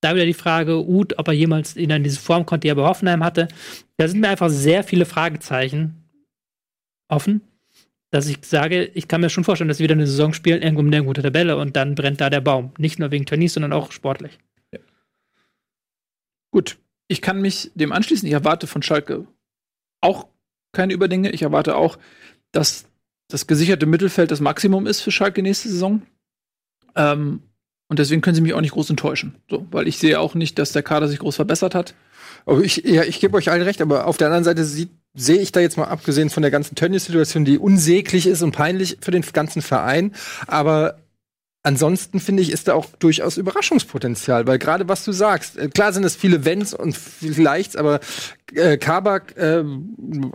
da wieder die Frage, Uth, ob er jemals in diese Form konnte, die er bei Hoffenheim hatte. Da sind mir einfach sehr viele Fragezeichen offen, dass ich sage, ich kann mir schon vorstellen, dass sie wieder eine Saison spielen, irgendwo mit einer guten Tabelle und dann brennt da der Baum. Nicht nur wegen Tönnies, sondern auch sportlich. Gut, ich kann mich dem anschließen. Ich erwarte von Schalke auch keine Überdinge. Ich erwarte auch, dass das gesicherte Mittelfeld das Maximum ist für Schalke nächste Saison. Ähm, und deswegen können sie mich auch nicht groß enttäuschen. So, weil ich sehe auch nicht, dass der Kader sich groß verbessert hat. Aber ich, ja, ich gebe euch allen recht, aber auf der anderen Seite sehe ich da jetzt mal abgesehen von der ganzen Tönnies-Situation, die unsäglich ist und peinlich für den ganzen Verein. Aber ansonsten finde ich, ist da auch durchaus Überraschungspotenzial, weil gerade was du sagst, äh, klar sind es viele Wenns und vielleicht, aber äh, Kabak äh,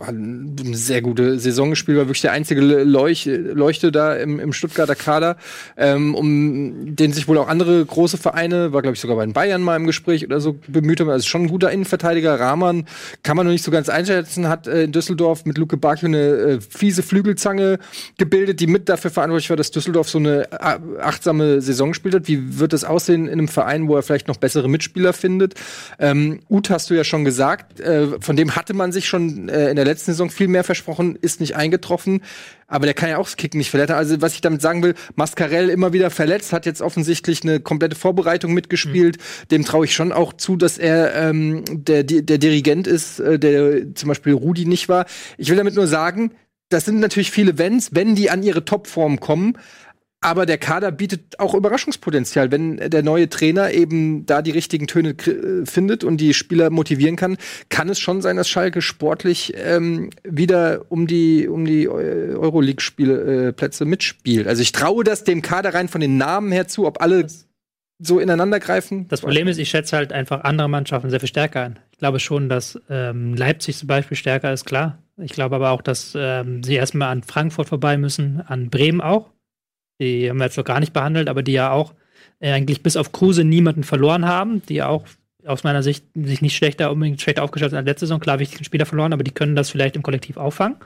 hat eine sehr gute Saison gespielt, war wirklich der einzige Leuch Leuchte da im, im Stuttgarter Kader, ähm, um den sich wohl auch andere große Vereine, war glaube ich sogar bei den Bayern mal im Gespräch oder so bemüht haben. Also schon ein guter Innenverteidiger. Rahman kann man noch nicht so ganz einschätzen, hat äh, in Düsseldorf mit Luke Bacchio eine äh, fiese Flügelzange gebildet, die mit dafür verantwortlich war, dass Düsseldorf so eine äh, achtsame Saison gespielt hat. Wie wird das aussehen in einem Verein, wo er vielleicht noch bessere Mitspieler findet? Ähm, Uth hast du ja schon gesagt, äh, von dem hatte man sich schon äh, in der letzten Saison viel mehr versprochen, ist nicht eingetroffen. Aber der kann ja auch das Kicken nicht verletzen. Also, was ich damit sagen will, Mascarell immer wieder verletzt, hat jetzt offensichtlich eine komplette Vorbereitung mitgespielt. Dem traue ich schon auch zu, dass er ähm, der, der der Dirigent ist, äh, der zum Beispiel Rudi nicht war. Ich will damit nur sagen, das sind natürlich viele Wenns, wenn die an ihre Topform kommen. Aber der Kader bietet auch Überraschungspotenzial. Wenn der neue Trainer eben da die richtigen Töne äh, findet und die Spieler motivieren kann, kann es schon sein, dass Schalke sportlich ähm, wieder um die, um die Eu- Euroleague-Plätze mitspielt. Also ich traue das dem Kader rein von den Namen her zu, ob alle so ineinander greifen. Das Problem ist, ich schätze halt einfach andere Mannschaften sehr viel stärker ein. Ich glaube schon, dass ähm, Leipzig zum Beispiel stärker ist, klar. Ich glaube aber auch, dass ähm, sie erstmal an Frankfurt vorbei müssen, an Bremen auch. Die haben wir jetzt noch gar nicht behandelt, aber die ja auch äh, eigentlich bis auf Kruse niemanden verloren haben, die auch aus meiner Sicht sich nicht schlechter, unbedingt schlechter aufgestellt sind als letzte Saison. Klar, wichtigen Spieler verloren, aber die können das vielleicht im Kollektiv auffangen.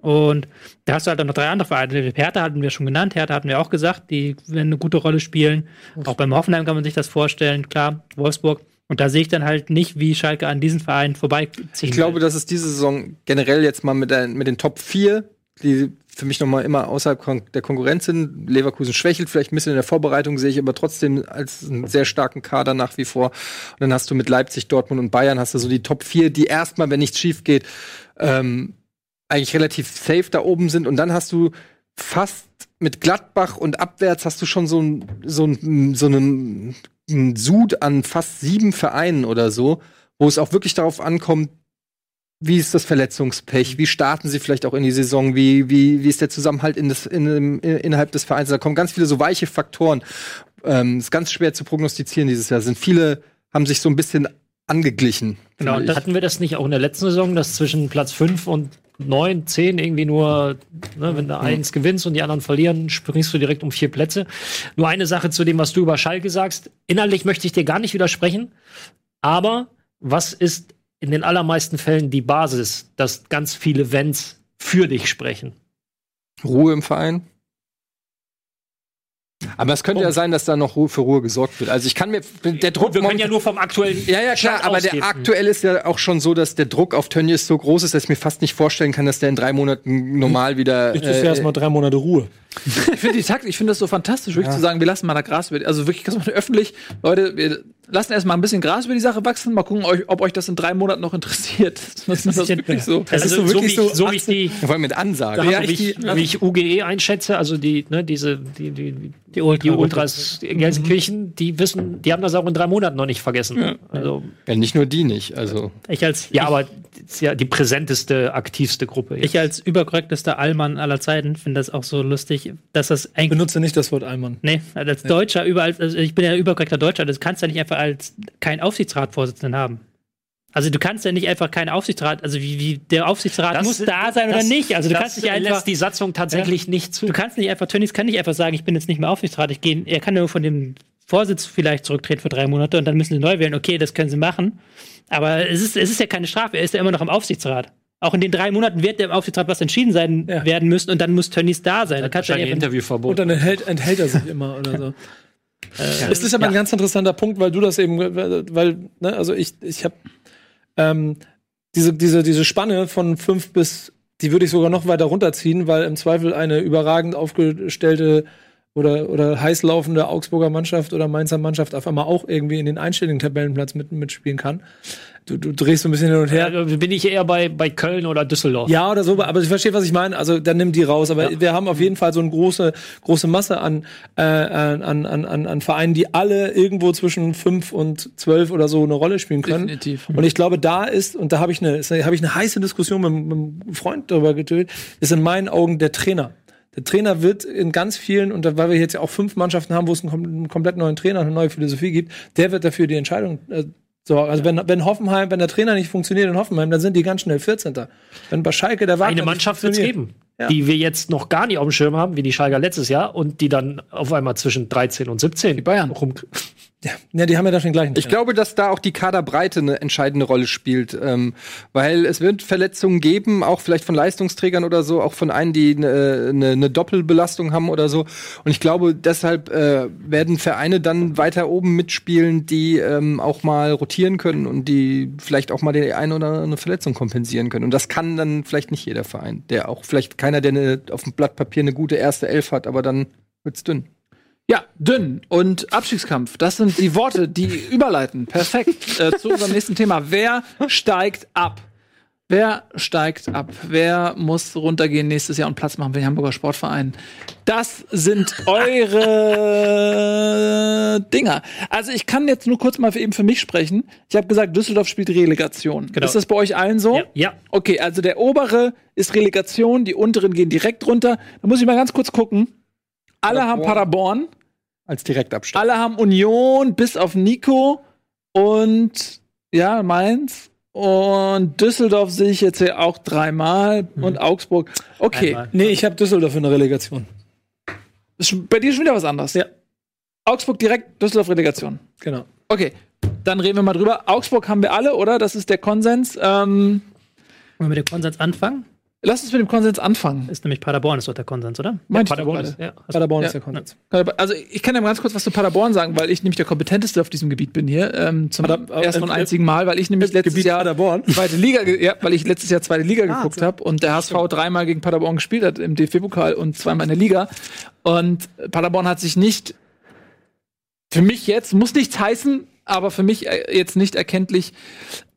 Und da hast du halt dann noch drei andere Vereine. Hertha hatten wir schon genannt, Hertha hatten wir auch gesagt, die werden eine gute Rolle spielen. Auch beim Hoffenheim kann man sich das vorstellen, klar, Wolfsburg. Und da sehe ich dann halt nicht, wie Schalke an diesen Verein vorbeiziehen Ich glaube, dass es diese Saison generell jetzt mal mit, der, mit den Top 4, die für mich noch mal immer außerhalb der Konkurrenz sind. Leverkusen schwächelt vielleicht ein bisschen in der Vorbereitung, sehe ich aber trotzdem als einen sehr starken Kader nach wie vor. Und dann hast du mit Leipzig, Dortmund und Bayern hast du so die Top 4, die erstmal, wenn nichts schief geht, ähm, eigentlich relativ safe da oben sind. Und dann hast du fast mit Gladbach und abwärts hast du schon so ein, so ein, so einen Sud an fast sieben Vereinen oder so, wo es auch wirklich darauf ankommt, wie ist das Verletzungspech? Wie starten sie vielleicht auch in die Saison? Wie, wie, wie ist der Zusammenhalt in das, in, in, innerhalb des Vereins? Da kommen ganz viele so weiche Faktoren. Ähm, ist ganz schwer zu prognostizieren dieses Jahr. Sind viele, haben sich so ein bisschen angeglichen. Genau, ich. Hatten wir das nicht auch in der letzten Saison, dass zwischen Platz 5 und 9, 10 irgendwie nur, ne, wenn du eins gewinnst und die anderen verlieren, springst du direkt um vier Plätze. Nur eine Sache zu dem, was du über Schalke sagst. Inhaltlich möchte ich dir gar nicht widersprechen, aber was ist in den allermeisten Fällen die Basis, dass ganz viele Wenns für dich sprechen? Ruhe im Verein. Aber es könnte ja sein, dass da noch Ruhe für Ruhe gesorgt wird. Also ich kann mir der Druck Wir können ja nur vom aktuellen Ja, ja, klar, Stand aber der aktuell ist ja auch schon so, dass der Druck auf Tönnies so groß ist, dass ich mir fast nicht vorstellen kann, dass der in drei Monaten normal wieder. Ich tue äh, erstmal drei Monate Ruhe. Ich finde die Taktik, ich finde das so fantastisch, wirklich zu sagen, wir lassen mal da Gras also wirklich, dass man öffentlich, Leute, wir lassen erstmal ein bisschen Gras über die Sache wachsen, mal gucken, euch, ob euch das in drei Monaten noch interessiert. Das ist das wirklich so. Das also, ist so, so wie, wirklich ich- so so wie ich die, Vor allem mit Ansage. wie, Ja, ich, ich- wie ich UGE einschätze, also die, ne, diese, die, die, Die Ultra- die Ultras in Gelsenkirchen, die wissen, die haben das auch in drei Monaten noch nicht vergessen. Also, ja, nicht nur die nicht. Also Ich als, ja, ich, aber ist ja die präsenteste, aktivste Gruppe. ich als überkorrektester Allmann aller Zeiten finde das auch so lustig, dass das Ich eigentlich benutze nicht das Wort Allmann. Nee, als Deutscher überall, also ich bin ja überkorrekter Deutscher, das kannst du ja nicht einfach als keinen Aufsichtsratsvorsitzenden haben. Also du kannst ja nicht einfach keinen Aufsichtsrat, also wie, wie der Aufsichtsrat muss da sein oder das- nicht. Also du das kannst nicht einfach, lässt die Satzung tatsächlich nicht zu. du kannst nicht einfach, Tönnies kann nicht einfach sagen, ich bin jetzt nicht mehr Aufsichtsrat, ich gehe, er kann nur von dem Vorsitz vielleicht zurücktreten für drei Monate und dann müssen sie neu wählen. Okay, das können sie machen. Aber es ist, es ist ja keine Strafe, er ist ja immer noch im Aufsichtsrat. Auch in den drei Monaten wird der im Aufsichtsrat was entschieden sein Ja. werden müssen und dann muss Tönnies da sein. Da kannst du ja einfach- Und Interviewverbot. dann enthält, enthält er sich immer oder so. Es ist aber ein ganz interessanter Punkt, weil du das eben, weil, ne, also ich, ich habe ähm, diese, diese, diese Spanne von fünf bis, die würde ich sogar noch weiter runterziehen, weil im Zweifel eine überragend aufgestellte oder, oder heiß laufende Augsburger Mannschaft oder Mainzer Mannschaft auf einmal auch irgendwie in den einstelligen Tabellenplatz mit, mitspielen kann. Du, du drehst so ein bisschen hin und her. Ja, bin ich eher bei, bei Köln oder Düsseldorf. Ja, oder so, aber ich verstehe, was ich meine. Also dann nimm die raus. Aber wir haben auf jeden Fall so eine große, große Masse an, äh, an, an, an, an Vereinen, die alle irgendwo zwischen fünf und zwölf oder so eine Rolle spielen können. Definitiv. Und ich glaube, da ist, und da habe ich eine, habe ich eine heiße Diskussion mit, mit einem Freund darüber getötet, ist in meinen Augen der Trainer. Der Trainer wird in ganz vielen, und da- weil wir jetzt ja auch fünf Mannschaften haben, wo es einen komplett neuen Trainer, eine neue Philosophie gibt, der wird dafür die Entscheidung äh, sorgen. Also wenn, wenn Hoffenheim, wenn der Trainer nicht funktioniert in Hoffenheim, dann sind die ganz schnell 14. Wenn bei Schalke der Wagner Eine Mannschaft wird es geben, Ja. die wir jetzt noch gar nicht auf dem Schirm haben, wie die Schalker letztes Jahr, und die dann auf einmal zwischen 13 und 17 Die Bayern. rum. Ja, die haben ja doch den gleichen. Ich glaube, dass da auch die Kaderbreite eine entscheidende Rolle spielt, ähm, weil es wird Verletzungen geben, auch vielleicht von Leistungsträgern oder so, auch von einen, die eine, eine, eine Doppelbelastung haben oder so. Und ich glaube, deshalb äh, werden Vereine dann weiter oben mitspielen, die ähm, auch mal rotieren können und die vielleicht auch mal die eine oder andere Verletzung kompensieren können. Und das kann dann vielleicht nicht jeder Verein, der auch vielleicht keiner, der eine, auf dem Blatt Papier eine gute erste Elf hat, aber dann wird's dünn. Ja, dünn und Abstiegskampf. Das sind die Worte, die überleiten. Perfekt. Äh, zu unserem nächsten Thema. Wer steigt ab? Wer steigt ab? Wer muss runtergehen nächstes Jahr und Platz machen für den Hamburger Sportverein? Das sind eure Dinger. Also ich kann jetzt nur kurz mal für eben für mich sprechen. Ich habe gesagt, Düsseldorf spielt Relegation. Genau. Ist das bei euch allen so? Ja, ja. Okay, also der obere ist Relegation, die unteren gehen direkt runter. Da muss ich mal ganz kurz gucken. Alle haben Paderborn. Als Direktabstand. Alle haben Union, bis auf Nico und ja, Mainz. Und Düsseldorf sehe ich jetzt hier auch dreimal. Und Augsburg. Okay. Einmal. Nee, ich habe Düsseldorf in der Relegation. Ist bei dir schon wieder was anderes. Ja. Augsburg direkt, Düsseldorf Relegation. Genau. Okay. Dann reden wir mal drüber. Augsburg haben wir alle, oder? Das ist der Konsens. Ähm, Wollen wir mit dem Konsens anfangen? Lass uns mit dem Konsens anfangen. Ist nämlich Paderborn ist doch der Konsens, oder? Ich doch Paderborn ist, ja. Paderborn Ja. ist der Konsens. Also ich kann ja mal ganz kurz was zu Paderborn sagen, weil ich nämlich der kompetenteste auf diesem Gebiet bin hier ähm, zum Pader- ersten und äh, einzigen Mal, weil ich nämlich letztes Gebiet Jahr Paderborn. zweite Liga, ja, weil ich letztes Jahr zweite Liga geguckt habe und der HSV dreimal gegen Paderborn gespielt hat im DFB-Pokal und zweimal in der Liga und Paderborn hat sich nicht für mich jetzt muss nichts heißen, aber für mich äh, jetzt nicht erkenntlich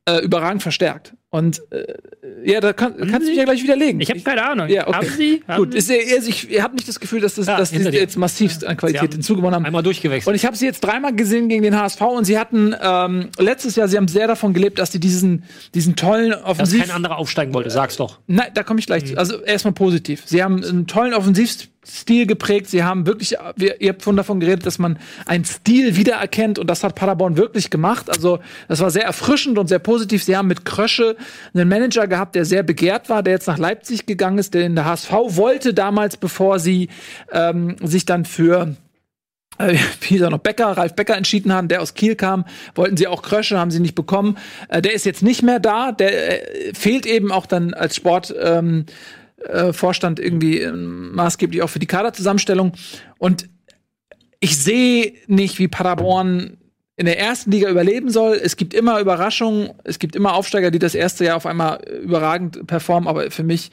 äh, überragend verstärkt. Und äh, ja, da kann, kannst du mich ja gleich widerlegen. Ich habe keine Ahnung. Ja, okay. Haben Sie? Haben Gut, Sie? ist, ihr, also ich, ihr habt nicht das Gefühl, dass, das, Ja, dass die jetzt massivst an Sie Qualität hinzugewonnen haben. Einmal durchgewechselt. Und ich habe sie jetzt dreimal gesehen gegen den HSV und sie hatten ähm, letztes Jahr, sie haben sehr davon gelebt, dass sie diesen, diesen tollen dass Offensiv... kein anderer aufsteigen wollte, sag's doch. Nein, da komme ich gleich zu. Also erstmal positiv. Sie haben einen tollen Offensivstil geprägt. Sie haben wirklich, wir, ihr habt von davon geredet, dass man einen Stil wiedererkennt und das hat Paderborn wirklich gemacht. Also das war sehr erfrischend und sehr positiv. Sie haben mit Krösche einen Manager gehabt, der sehr begehrt war, der jetzt nach Leipzig gegangen ist, der in der HSV wollte damals, bevor sie ähm, sich dann für äh, wie hieß er noch, Becker, Ralf Becker entschieden haben, der aus Kiel kam, wollten sie auch Krösche, haben sie nicht bekommen. Äh, der ist jetzt nicht mehr da, der äh, fehlt eben auch dann als Sport. Ähm, äh, Vorstand irgendwie ähm, maßgeblich auch für die Kaderzusammenstellung. Und ich sehe nicht, wie Paderborn in der ersten Liga überleben soll. Es gibt immer Überraschungen, es gibt immer Aufsteiger, die das erste Jahr auf einmal äh, überragend performen, aber für mich,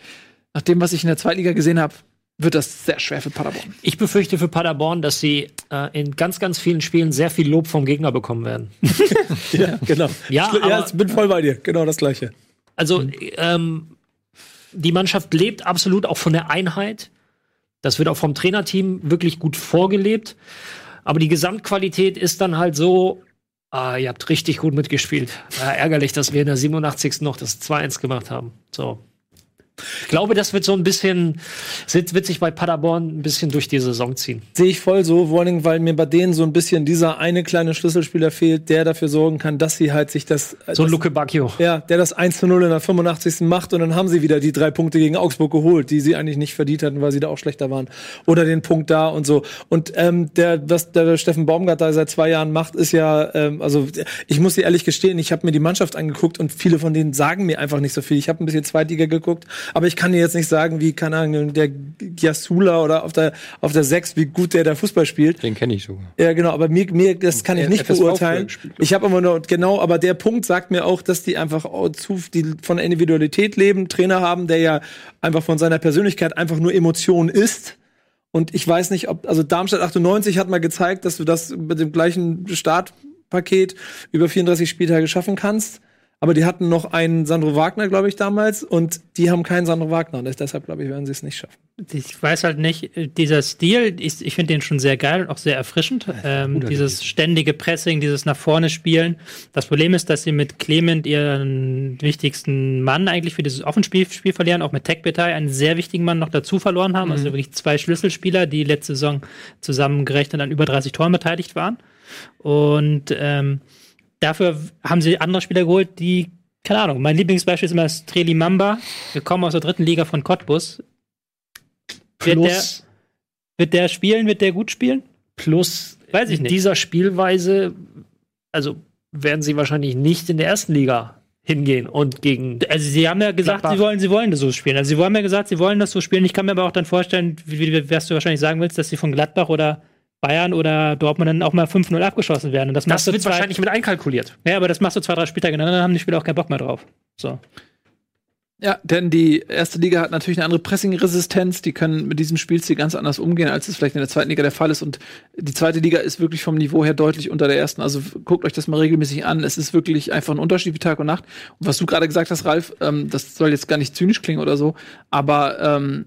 nach dem, was ich in der zweiten Liga gesehen habe, wird das sehr schwer für Paderborn. Ich befürchte für Paderborn, dass sie äh, in ganz, ganz vielen Spielen sehr viel Lob vom Gegner bekommen werden. Ja, genau. Ja, Schli- ja aber- ich bin voll bei dir. Genau das Gleiche. Also ähm, die Mannschaft lebt absolut auch von der Einheit. Das wird auch vom Trainerteam wirklich gut vorgelebt. Aber die Gesamtqualität ist dann halt so, ah, ihr habt richtig gut mitgespielt. Ja, ärgerlich, dass wir in der 87. noch das 2-1 gemacht haben. So. Ich glaube, das wird so ein bisschen, wird sich bei Paderborn ein bisschen durch die Saison ziehen. Sehe ich voll so, vor Dingen, weil mir bei denen so ein bisschen dieser eine kleine Schlüsselspieler fehlt, der dafür sorgen kann, dass sie halt sich das. So ein Luke Bacchio. ja, der das 1 zu 0 in der 85. macht und dann haben sie wieder die drei Punkte gegen Augsburg geholt, die sie eigentlich nicht verdient hatten, weil sie da auch schlechter waren. Oder den Punkt da und so. Und ähm, der, was der Steffen Baumgart da seit zwei Jahren macht, ist ja, ähm, also ich muss dir ehrlich gestehen, ich habe mir die Mannschaft angeguckt und viele von denen sagen mir einfach nicht so viel. Ich habe ein bisschen Zweitliga geguckt, aber ich kann dir jetzt nicht sagen, wie, keine Ahnung, der Giasula oder auf der, auf der 6, wie gut der da Fußball spielt. Den kenne ich sogar. Ja, genau, aber mir, mir das kann ich Äh, nicht FSV beurteilen. Ich habe aber nur, genau, aber der Punkt sagt mir auch, dass die einfach zu, die von der Individualität leben, Trainer haben, der ja einfach von seiner Persönlichkeit einfach nur Emotion ist. Und ich weiß nicht, ob, also Darmstadt 98 hat mal gezeigt, dass du das mit dem gleichen Startpaket über 34 Spieltage schaffen kannst. Aber die hatten noch einen Sandro Wagner, glaube ich, damals, und die haben keinen Sandro Wagner. Und deshalb, glaube ich, werden sie es nicht schaffen. Ich weiß halt nicht, äh, dieser Stil, ich, ich finde den schon sehr geil und auch sehr erfrischend. Ähm, dieses ständige Pressing, dieses nach vorne spielen. Das Problem ist, dass sie mit Clement ihren wichtigsten Mann eigentlich für dieses Offenspiel Spiel verlieren, auch mit Tech Betai einen sehr wichtigen Mann noch dazu verloren haben. Also wirklich zwei Schlüsselspieler, die letzte Saison zusammengerechnet an über 30 Toren beteiligt waren. Und ähm, dafür haben sie andere Spieler geholt, die, keine Ahnung, mein Lieblingsbeispiel ist immer Streli Mamba. Wir kommen aus der dritten Liga von Cottbus. Wird der, Plus, wird der spielen? Wird der gut spielen? plus Weiß ich in nicht. dieser Spielweise, also werden sie wahrscheinlich nicht in der ersten Liga hingehen und gegen Also sie haben ja gesagt, Gladbach. sie wollen, sie wollen das so spielen. Also sie haben ja gesagt, sie wollen das so spielen. Ich kann mir aber auch dann vorstellen, wie, wie was du wahrscheinlich sagen willst, dass sie von Gladbach oder Bayern oder Dortmund dann auch mal 5-0 abgeschossen werden. Und das, Das machst du wird zwei, wahrscheinlich mit einkalkuliert. Ja, aber das machst du zwei, drei Spieltage, dann haben die Spieler auch keinen Bock mehr drauf. So. Ja, denn die erste Liga hat natürlich eine andere Pressing-Resistenz. Die können mit diesem Spielstil ganz anders umgehen, als es vielleicht in der zweiten Liga der Fall ist. Und die zweite Liga ist wirklich vom Niveau her deutlich unter der ersten. Also guckt euch das mal regelmäßig an. Es ist wirklich einfach ein Unterschied wie Tag und Nacht. Und was du gerade gesagt hast, Ralf, ähm, das soll jetzt gar nicht zynisch klingen oder so, aber ähm,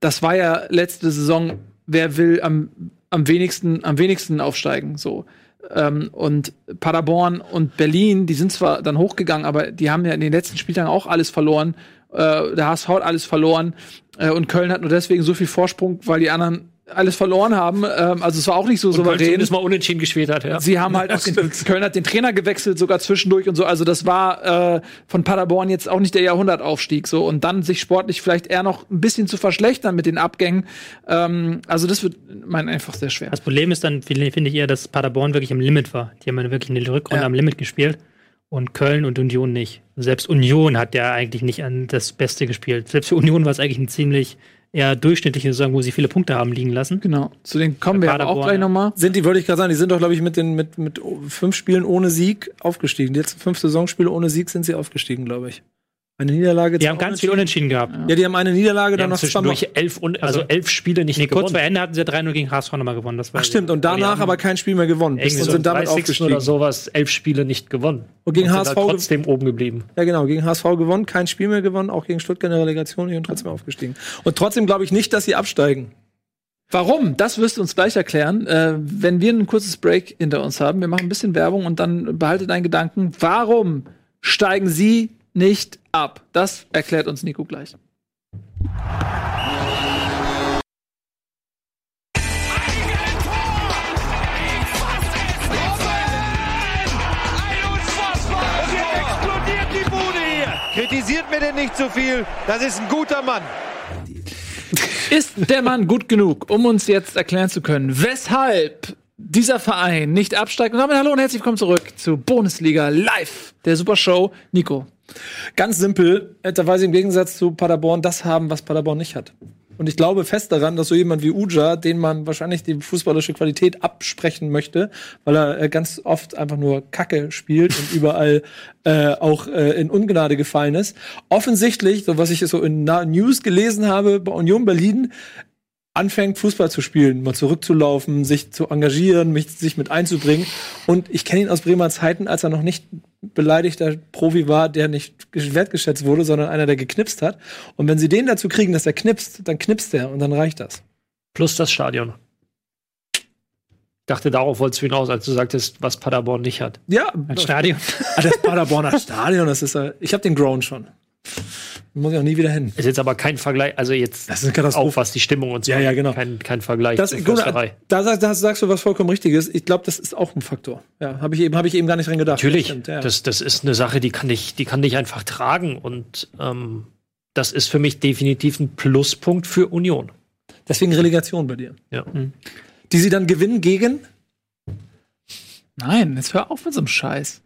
das war ja letzte Saison, wer will am, am wenigsten, am wenigsten aufsteigen, so. Ähm, und Paderborn und Berlin, die sind zwar dann hochgegangen, aber die haben ja in den letzten Spieltagen auch alles verloren. Äh, der HSV hat alles verloren. Äh, und Köln hat nur deswegen so viel Vorsprung, weil die anderen alles verloren haben. Ähm, also es war auch nicht so Und souverän. halt Köln zumindest mal unentschieden gespielt hat, ja. Sie haben halt auch den, Köln hat den Trainer gewechselt, sogar zwischendurch und so. Also das war äh, von Paderborn jetzt auch nicht der Jahrhundertaufstieg so. Und dann sich sportlich vielleicht eher noch ein bisschen zu verschlechtern mit den Abgängen. Ähm, also das wird mein einfach sehr schwer. Das Problem ist dann, finde ich eher, dass Paderborn wirklich am Limit war. Die haben ja wirklich in der Rückrunde Ja. am Limit gespielt und Köln und Union nicht. Selbst Union hat ja eigentlich nicht an das Beste gespielt. Selbst für Union war es eigentlich ein ziemlich eher durchschnittliche Saison, wo sie viele Punkte haben liegen lassen. Genau. Zu denen kommen wir aber auch Paderborn, gleich ja. nochmal. Sind die, wollte ich gerade sagen, die sind doch, glaube ich, mit, den, mit, mit fünf Spielen ohne Sieg aufgestiegen. Die letzten fünf Saisonspiele ohne Sieg sind sie aufgestiegen, glaube ich. Eine Niederlage. Die haben ganz viel Unentschieden. Gehabt. Ja, die haben eine Niederlage, dann noch zwischendurch elf, und, also, Also- elf Spiele nicht Nee, kurz gewonnen. vor Ende hatten sie 3-0 gegen HSV nochmal gewonnen. Das war Ach stimmt, und danach aber kein Spiel mehr gewonnen. Irgendwie und so sind damit 30. aufgestiegen. oder sowas, elf Spiele nicht gewonnen. Und gegen sind HSV trotzdem oben geblieben. Ja, genau, gegen HSV gewonnen, kein Spiel mehr gewonnen, auch gegen Stuttgart in der Relegation und trotzdem aufgestiegen. Und trotzdem glaube ich nicht, dass sie absteigen. Warum? Das wirst du uns gleich erklären, äh, wenn wir ein kurzes Break hinter uns haben. Wir machen ein bisschen Werbung und dann behalte deinen Gedanken. Warum steigen sie nicht ab? Das erklärt uns Nico gleich. Unfassbar! Und jetzt explodiert die Bude hier! Kritisiert mir denn nicht zu viel. Das ist ein guter Mann. Ist der Mann gut genug, um uns jetzt erklären zu können, weshalb dieser Verein nicht absteigt? Und damit hallo und herzlich willkommen zurück zu Bundesliga Live, der Super Show. Nico. Ganz simpel, da weil sie im Gegensatz zu Paderborn das haben, was Paderborn nicht hat. Und ich glaube fest daran, dass so jemand wie Uja, den man wahrscheinlich die fußballische Qualität absprechen möchte, weil er äh, ganz oft einfach nur Kacke spielt und überall äh, auch äh, in Ungnade gefallen ist, offensichtlich, so was ich so in News gelesen habe bei Union Berlin, anfängt, Fußball zu spielen, mal zurückzulaufen, sich zu engagieren, mich, sich mit einzubringen. Und ich kenne ihn aus Bremer Zeiten, als er noch nicht beleidigter Profi war, der nicht wertgeschätzt wurde, sondern einer, der geknipst hat. Und wenn sie den dazu kriegen, dass er knipst, dann knipst er und dann reicht das. Plus das Stadion. Ich dachte, darauf wolltest du hinaus, als du sagtest, was Paderborn nicht hat. Ja, Ein Stadion. Ah, das Paderborner Stadion, das ist, ich habe den Grown schon. Muss ich auch nie wieder hin. Ist jetzt aber kein Vergleich, also jetzt Das ist eine Katastrophe. auch was die Stimmung und so. Ja, ja, genau. Kein, kein Vergleich Das, zur gut, Försterei. da, sag- da sagst du was vollkommen Richtiges. Ich glaube, das ist auch ein Faktor. Ja, habe ich eben, habe ich eben gar nicht dran gedacht. Natürlich, Das stimmt, ja. das, das ist eine Sache, die kann dich, die kann dich einfach tragen und ähm, das ist für mich definitiv ein Pluspunkt für Union. Deswegen Relegation bei dir. Ja. Die sie dann gewinnen gegen. Nein, jetzt hör auf mit so einem Scheiß.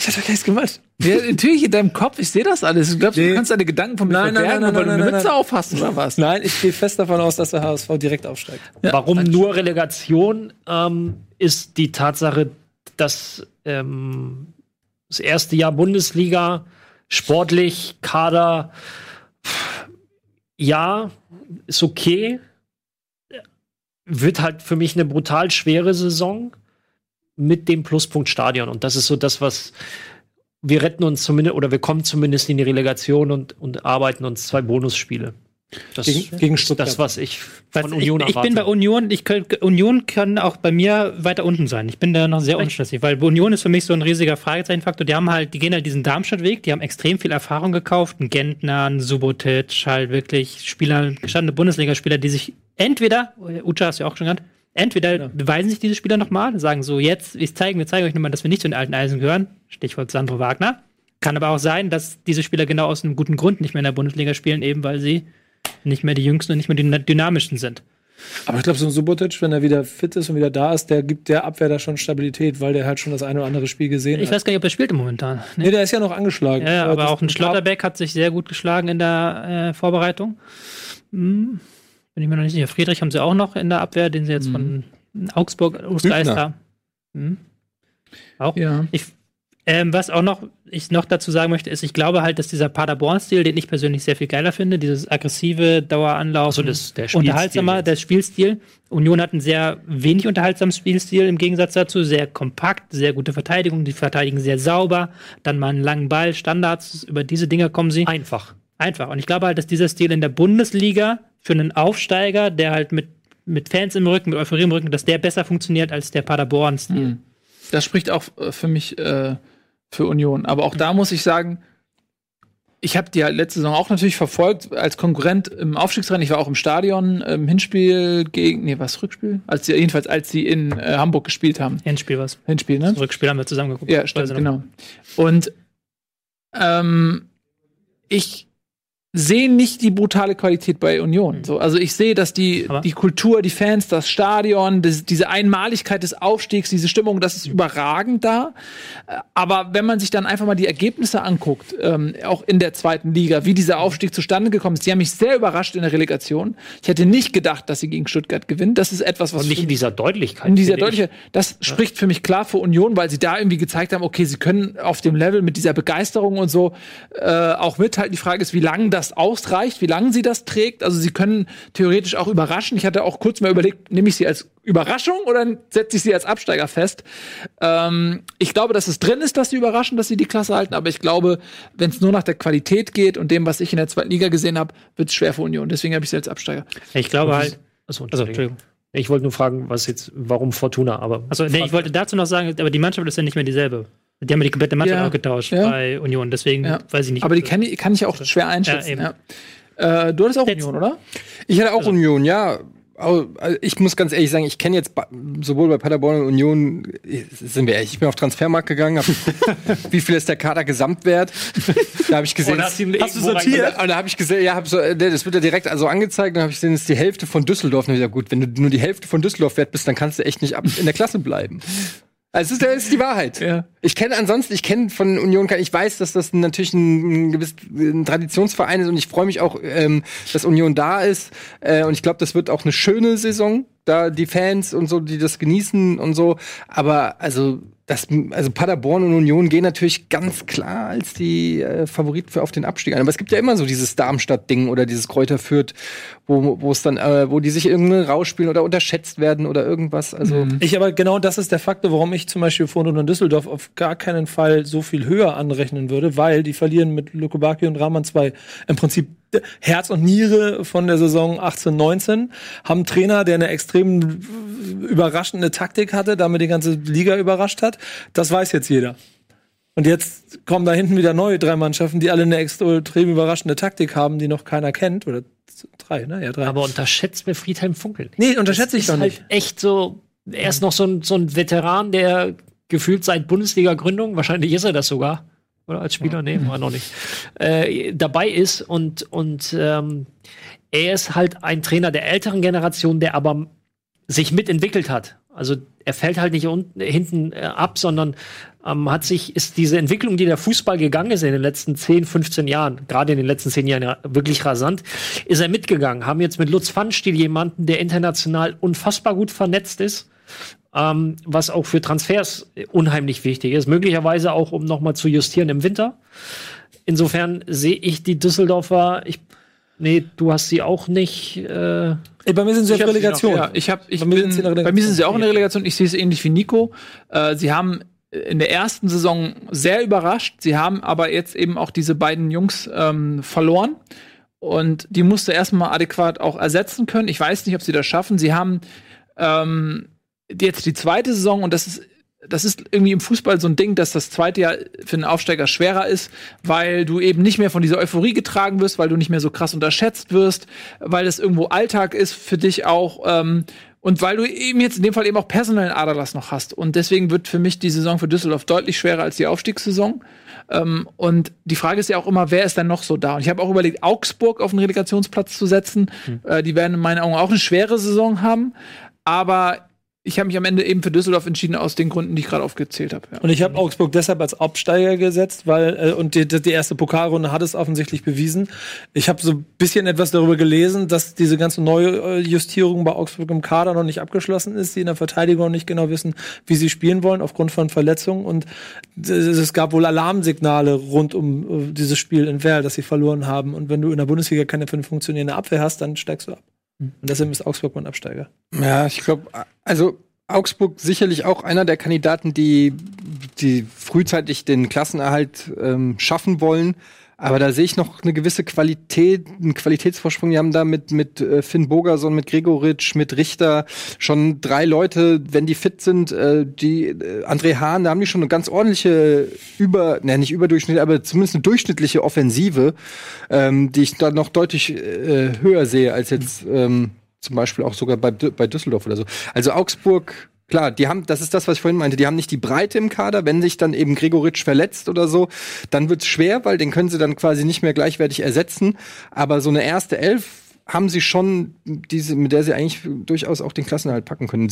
Ich hatte gar nichts gemacht. Ja, natürlich in deinem Kopf, ich sehe das alles. Du glaubst, Nee. du kannst deine Gedanken von mir Nein, nein, verbergen, nein, weil nein, du eine nein, Mütze nein. auf hast oder was? Nein, ich gehe fest davon aus, dass der HSV direkt aufsteigt. Warum nur Relegation ähm, ist die Tatsache, dass ähm, das erste Jahr Bundesliga sportlich, Kader, pff, ja, ist okay. Wird halt für mich eine brutal schwere Saison mit dem Pluspunkt Stadion. Und das ist so das, was wir retten uns zumindest oder wir kommen zumindest in die Relegation und, und arbeiten uns zwei Bonusspiele. Das Gegen- gegen ist Stuttgart. das, was ich Was, von ich, Union ich bin bei erwarte. Union, ich könnt, Union kann auch bei mir weiter unten sein. Ich bin da noch sehr unschlüssig, weil Union ist für mich so ein riesiger Fragezeichenfaktor. Die haben halt, die gehen halt diesen Darmstadt-Weg, die haben extrem viel Erfahrung gekauft, ein Gentner, ein Subotic, halt wirklich Spieler, gestandene Bundesligaspieler, die sich entweder, Ucha hast du ja auch schon genannt, entweder beweisen sich diese Spieler nochmal, sagen so, jetzt, wir zeigen, wir zeigen euch nochmal, dass wir nicht zu den alten Eisen gehören, Stichwort Sandro Wagner. Kann aber auch sein, dass diese Spieler genau aus einem guten Grund nicht mehr in der Bundesliga spielen, eben weil sie nicht mehr die jüngsten und nicht mehr die dynamischsten sind. Aber ich glaube, so ein Subotic, wenn er wieder fit ist und wieder da ist, der gibt der Abwehr da schon Stabilität, weil der halt schon das eine oder andere Spiel gesehen Ich hat. weiß gar nicht, ob er spielt im momentan. Nee, der ist ja noch angeschlagen. Ja, ja, aber auch ein Schlotterbeck hat sich sehr gut geschlagen in der äh, Vorbereitung. Hm, bin ich mir noch nicht sicher. Friedrich haben sie auch noch in der Abwehr, den sie jetzt von Augsburg Hübner. haben. Hm. Auch. Ja. Ich, ähm, was auch noch ich noch dazu sagen möchte, ist, ich glaube halt, dass dieser Paderborn-Stil, den ich persönlich sehr viel geiler finde, dieses aggressive Daueranlauf, Also das- der Spielstil unterhaltsamer, jetzt. der Spielstil. Union hat einen sehr wenig unterhaltsamen Spielstil im Gegensatz dazu, sehr kompakt, sehr gute Verteidigung, die verteidigen sehr sauber, dann mal einen langen Ball, Standards, über diese Dinger kommen sie Einfach. einfach. Und ich glaube halt, dass dieser Stil in der Bundesliga für einen Aufsteiger, der halt mit, mit Fans im Rücken, mit Euphorie im Rücken, dass der besser funktioniert als der Paderborn-Stil. Das spricht auch äh, für mich äh, für Union. Aber auch da muss ich sagen, ich habe die halt letzte Saison auch natürlich verfolgt als Konkurrent im Aufstiegsrennen. Ich war auch im Stadion im Hinspiel gegen, nee, was Rückspiel? Als sie jedenfalls als sie in äh, Hamburg gespielt haben. Endspiel was. Hinspiel, ne? Das Rückspiel haben wir zusammen geguckt. Ja, stimmt, genau. Und ähm, ich sehe nicht die brutale Qualität bei Union. So, also ich sehe, dass die, Aber- die Kultur, die Fans, das Stadion, das, diese Einmaligkeit des Aufstiegs, diese Stimmung, das ist überragend da. Aber wenn man sich dann einfach mal die Ergebnisse anguckt, ähm, auch in der zweiten Liga, wie dieser Aufstieg zustande gekommen ist, die haben mich sehr überrascht in der Relegation. Ich hätte nicht gedacht, dass sie gegen Stuttgart gewinnen. Das ist etwas, was Und nicht in dieser Deutlichkeit. in dieser deutliche, das spricht für mich klar für Union, weil sie da irgendwie gezeigt haben, okay, sie können auf dem Level mit dieser Begeisterung und so äh, auch mithalten. Die Frage ist, wie lange das ausreicht, wie lange sie das trägt. Also sie können theoretisch auch überraschen. Ich hatte auch kurz mal überlegt, nehme ich sie als Überraschung oder setze ich sie als Absteiger fest? Ähm, ich glaube, dass es drin ist, dass sie überraschen, dass sie die Klasse halten, aber ich glaube, wenn es nur nach der Qualität geht und dem, was ich in der zweiten Liga gesehen habe, wird es schwer für Union. Deswegen habe ich sie als Absteiger. Ich glaube halt. Achso, Also. Entschuldigung. Ich wollte nur fragen, was jetzt, warum Fortuna, aber. Also, nee, ich wollte dazu noch sagen, aber die Mannschaft ist ja nicht mehr dieselbe. Die haben ja die komplette Mannschaft Ja. auch getauscht Ja. bei Union. Deswegen Ja. weiß ich nicht. Aber die kann, ich- kann ich auch schwer einschätzen. Äh, du hattest auch Jetzt- Union, oder? Ich hatte auch Union, ja. Also Ich muss ganz ehrlich sagen, ich kenne jetzt sowohl bei Paderborn und Union, sind wir ehrlich, ich bin auf Transfermarkt gegangen, hab, wie viel ist der Kader Gesamtwert? Da habe ich gesehen, hast du ihn hast du sortiert? Und da habe ich gesehen, ja, hab so, äh, das wird ja direkt also angezeigt, dann habe ich gesehen, das ist die Hälfte von Düsseldorf. Und dann hab ich gesagt, gut, wenn du nur die Hälfte von Düsseldorf wert bist, dann kannst du echt nicht ab in der Klasse bleiben. Also das ist, die Wahrheit. Ja. Ich kenne ansonsten, ich kenne von Union, ich weiß, dass das natürlich ein, ein gewiss ein Traditionsverein ist und ich freue mich auch, ähm, dass Union da ist. Äh, und ich glaube, das wird auch eine schöne Saison, da die Fans und so, die das genießen und so. Aber also das, also Paderborn und Union gehen natürlich ganz klar als die äh, Favoriten für auf den Abstieg ein. Aber es gibt ja immer so dieses Darmstadt-Ding oder dieses Kräuter Fürth, wo wo es dann, äh, wo die sich irgendwie rausspielen oder unterschätzt werden oder irgendwas. Also Ich aber genau das ist der Faktor, warum ich zum Beispiel Fortuna und Düsseldorf auf gar keinen Fall so viel höher anrechnen würde, weil die verlieren mit Lukobaki und Rahman zwei im Prinzip Herz und Niere von der Saison 18, 19, haben Trainer, der eine extrem überraschende Taktik hatte, damit die ganze Liga überrascht hat. Das weiß jetzt jeder. Und jetzt kommen da hinten wieder neue drei Mannschaften, die alle eine extrem überraschende Taktik haben, die noch keiner kennt. Oder drei, ne? Ja, drei. Aber unterschätzt mir Friedhelm Funkel nicht. nee, unterschätze ich doch halt nicht. echt so, er ist noch so ein, so ein Veteran, der gefühlt seit Bundesliga-Gründung, wahrscheinlich ist er das sogar, oder als Spieler, nee, war noch nicht, äh, dabei ist und, und ähm, er ist halt ein Trainer der älteren Generation, der aber sich mitentwickelt hat. Also er fällt halt nicht unten, hinten äh, ab, sondern ähm, hat sich, ist diese Entwicklung, die der Fußball gegangen ist in den letzten 10, 15 Jahren, gerade in den letzten 10 Jahren ja wirklich rasant, ist er mitgegangen. Haben jetzt mit Lutz Pfannstiel jemanden, der international unfassbar gut vernetzt ist, ähm, was auch für Transfers unheimlich wichtig ist. Möglicherweise auch, um nochmal zu justieren im Winter. Insofern sehe ich die Düsseldorfer, ich, nee, du hast sie auch nicht, äh, Ey, bei mir sind sie sie Relegation. Noch, ja, ich hab, ich Bei mir bin, sind sie in der bei mir sind sie auch in der Relegation. Ich sehe es ähnlich wie Nico. Äh, sie haben in der ersten Saison sehr überrascht. Sie haben aber jetzt eben auch diese beiden Jungs ähm, verloren. Und die musste erstmal adäquat auch ersetzen können. Ich weiß nicht, ob sie das schaffen. Sie haben ähm, jetzt die zweite Saison und das ist das ist irgendwie im Fußball so ein Ding, dass das zweite Jahr für einen Aufsteiger schwerer ist, weil du eben nicht mehr von dieser Euphorie getragen wirst, weil du nicht mehr so krass unterschätzt wirst, weil das irgendwo Alltag ist für dich auch ähm, und weil du eben jetzt in dem Fall eben auch personellen Aderlass noch hast. Und deswegen wird für mich die Saison für Düsseldorf deutlich schwerer als die Aufstiegssaison. Ähm, und die Frage ist ja auch immer, wer ist denn noch so da? Und ich habe auch überlegt, Augsburg auf den Relegationsplatz zu setzen. Äh, die werden in meinen Augen auch eine schwere Saison haben. Aber ich habe mich am Ende eben für Düsseldorf entschieden, aus den Gründen, die ich gerade aufgezählt habe. Ja. Und ich habe Augsburg deshalb als Absteiger gesetzt, weil äh, und die, die erste Pokalrunde hat es offensichtlich bewiesen. Ich habe so ein bisschen etwas darüber gelesen, dass diese ganze neue äh, Justierung bei Augsburg im Kader noch nicht abgeschlossen ist, die in der Verteidigung nicht genau wissen, wie sie spielen wollen aufgrund von Verletzungen und es es gab wohl Alarmsignale rund um äh, dieses Spiel in Werl, dass sie verloren haben und wenn du in der Bundesliga keine funktionierende Abwehr hast, dann steigst du ab. Und deshalb ist Augsburg mein Absteiger. Ja, ich glaube, also Augsburg sicherlich auch einer der Kandidaten, die, die frühzeitig den Klassenerhalt ähm, schaffen wollen. Aber da sehe ich noch eine gewisse Qualität, einen Qualitätsvorsprung. Die haben da mit, mit äh, Finn Bogerson, mit Gregoritsch, mit Richter schon drei Leute, wenn die fit sind, äh, die äh, André Hahn, da haben die schon eine ganz ordentliche über, ne, nicht überdurchschnittliche, aber zumindest eine durchschnittliche Offensive, ähm, die ich da noch deutlich äh, höher sehe als jetzt ähm, zum Beispiel auch sogar bei, bei Düsseldorf oder so. Also Augsburg, klar, die haben, das ist das, was ich vorhin meinte, die haben nicht die Breite im Kader. Wenn sich dann eben Gregoritsch verletzt oder so, dann wird's schwer, weil den können sie dann quasi nicht mehr gleichwertig ersetzen. Aber so eine erste Elf haben sie schon, diese, mit der sie eigentlich durchaus auch den Klassenerhalt packen können.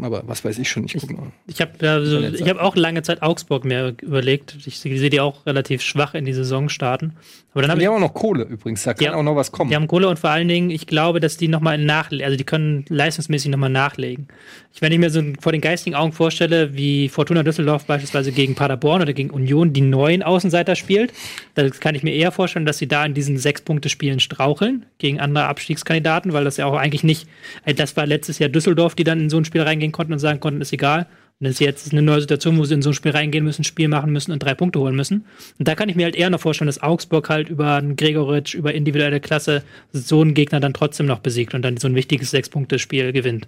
Aber was weiß ich schon, ich guck mal. Ich habe also, ich hab auch lange Zeit Augsburg mir überlegt. Ich sehe die auch relativ schwach in die Saison starten. Aber dann Die ich haben auch noch Kohle übrigens, da kann Ja. auch noch was kommen. Die haben Kohle und vor allen Dingen, ich glaube, dass die nochmal nachlegen, also die können leistungsmäßig nochmal nachlegen. Ich, wenn ich mir so vor den geistigen Augen vorstelle, wie Fortuna Düsseldorf beispielsweise gegen Paderborn oder gegen Union die neuen Außenseiter spielt, dann kann ich mir eher vorstellen, dass sie da in diesen Sechs-Punkte-Spielen straucheln gegen andere Abstiegskandidaten, weil das ja auch eigentlich nicht, äh, das war letztes Jahr Düsseldorf, die dann in so ein Spiel reingehen konnten und sagen konnten, ist egal. Und das ist jetzt eine neue Situation, wo sie in so ein Spiel reingehen müssen, Spiel machen müssen und drei Punkte holen müssen. Und da kann ich mir halt eher noch vorstellen, dass Augsburg halt über einen Gregoritsch, über individuelle Klasse so einen Gegner dann trotzdem noch besiegt und dann so ein wichtiges Sechs-Punkte-Spiel gewinnt.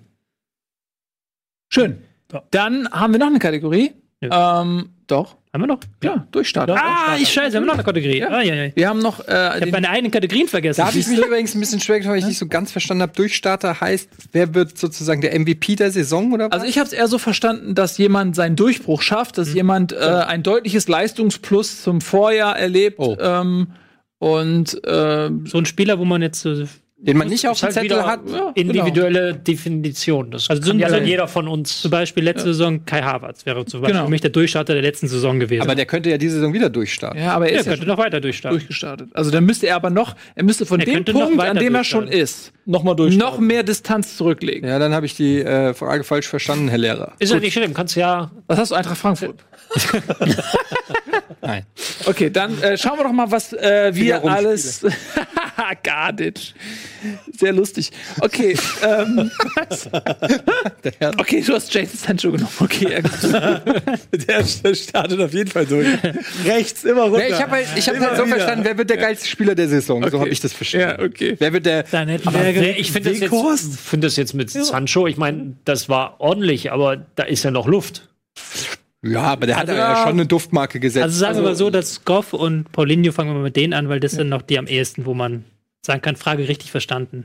Schön. Dann haben wir noch eine Kategorie. Ähm, doch. Haben wir noch? Ja, Durchstarter. Ah, ich scheiße, haben wir noch eine Kategorie. Ah, ja, ja. Ich Wir haben noch äh, habe den, meine eigenen Kategorien vergessen. Da habe ich mich übrigens ein bisschen schwer getan, weil ich nicht so ganz verstanden habe. Durchstarter heißt, wer wird sozusagen der MVP der Saison oder was? Also ich habe es eher so verstanden, dass jemand seinen Durchbruch schafft, Mhm. dass jemand äh, ein deutliches Leistungsplus zum Vorjahr erlebt Oh. ähm, und äh, so ein Spieler, wo man jetzt so den man nicht auf dem halt Zettel hat. ja, individuelle Definition. Das Also kann sind ja dann jeder von uns. zum Beispiel letzte Saison Kai Havertz wäre zum Beispiel Genau. für mich der Durchstarter der letzten Saison gewesen. Aber der könnte ja diese Saison wieder durchstarten. ja, aber er der ist ja könnte noch weiter durchstarten. durchgestartet. Also dann müsste er aber noch, er müsste von Er dem Punkt, an dem er schon durchstarten. ist, Nochmal durch. noch mehr Distanz zurücklegen. Ja, dann habe ich die äh, Frage falsch verstanden, Herr Lehrer. Ist ja nicht schlimm, kannst ja. Was hast du, Eintracht Frankfurt? Nein. Okay, dann äh, schauen wir doch mal, was äh, wir alles. Gardic. Sehr lustig. Okay, ähm, okay, du hast Jason Sancho genommen. Okay, ja, gut. Der startet auf jeden Fall durch. Rechts, immer runter. Ja, ich habe halt, ich hab halt so wieder. verstanden, wer wird der geilste Spieler der Saison? So habe ich das verstanden. ja, okay. Wer wird der. Dann hätten Aber wir wer- ich finde das, jetzt- find das jetzt mit Sancho, ich meine, das war ordentlich, aber da ist ja noch Luft. Ja, aber der hat Also- ja schon eine Duftmarke gesetzt. Also sagen wir mal so, dass Goff und Paulinho fangen wir mal mit denen an, weil das sind noch die am ehesten, wo man sagen kann, Frage richtig verstanden.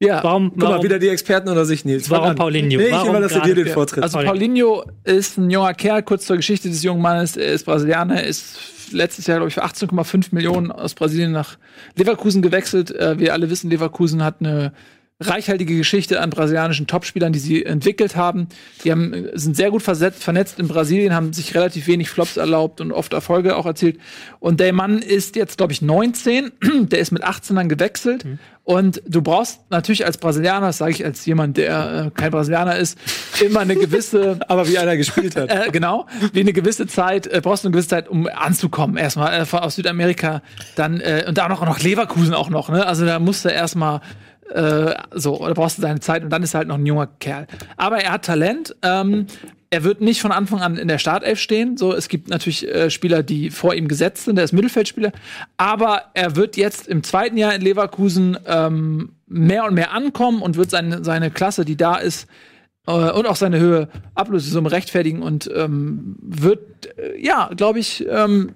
Ja, Warum, Guck mal, warum wieder die Experten unter sich, Nils. Warum. Paulinho? Nee, ich Warum überlasse dir den Vortritt. Also Paulinho ist ein junger Kerl, kurz zur Geschichte des jungen Mannes. Er ist Brasilianer, ist letztes Jahr, glaube ich, für 18,5 Millionen aus Brasilien nach Leverkusen gewechselt. Äh, wir alle wissen, Leverkusen hat eine reichhaltige Geschichte an brasilianischen Topspielern, die sie entwickelt haben. Die haben, äh, sind sehr gut versetzt, vernetzt in Brasilien, haben sich relativ wenig Flops erlaubt und oft Erfolge auch erzielt. Und der Mann ist jetzt, glaube ich, 19. Der ist mit 18 dann gewechselt. Und du brauchst natürlich als Brasilianer, das sage ich als jemand, der äh, kein Brasilianer ist, immer eine gewisse Aber wie einer gespielt hat. äh, genau, wie eine gewisse Zeit, äh, brauchst du eine gewisse Zeit, um anzukommen. Erstmal äh, aus Südamerika, dann äh, und da noch, noch Leverkusen auch noch, ne? Also da musst du erstmal äh, so, da brauchst du deine Zeit und dann ist er halt noch ein junger Kerl. Aber er hat Talent. Ähm, er wird nicht von Anfang an in der Startelf stehen. So, es gibt natürlich äh, Spieler, die vor ihm gesetzt sind. Der ist Mittelfeldspieler. Aber er wird jetzt im zweiten Jahr in Leverkusen ähm, mehr und mehr ankommen und wird seine, seine Klasse, die da ist, äh, und auch seine Höhe Ablösesumme rechtfertigen und ähm, wird, äh, ja, glaube ich, ähm,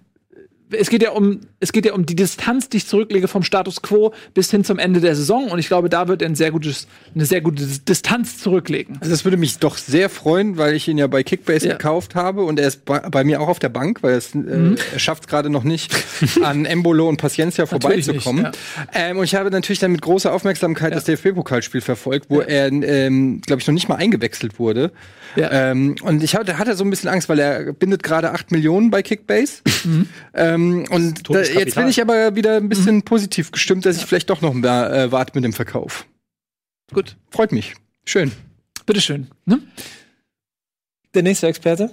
es geht ja um es geht ja um die Distanz, die ich zurücklege vom Status quo bis hin zum Ende der Saison und ich glaube, da wird er ein sehr gutes, eine sehr gute Distanz zurücklegen. Also das würde mich doch sehr freuen, weil ich ihn ja bei Kickbase Ja. gekauft habe und er ist bei, bei mir auch auf der Bank, weil es, äh, er schafft gerade noch nicht an Embolo und Paciencia vorbeizukommen. nicht, ähm, und ich habe natürlich dann mit großer Aufmerksamkeit das DFB-Pokalspiel verfolgt, wo er, ähm, glaube ich, noch nicht mal eingewechselt wurde. Ja. Ähm, und ich hatte, hatte so ein bisschen Angst, weil er bindet gerade 8 Millionen bei Kickbase. ähm, und da, jetzt bin ich aber wieder ein bisschen positiv gestimmt, dass ich vielleicht doch noch mehr äh, warte mit dem Verkauf. Gut, Freut mich. Schön. bitteschön. Ne? Der nächste Experte.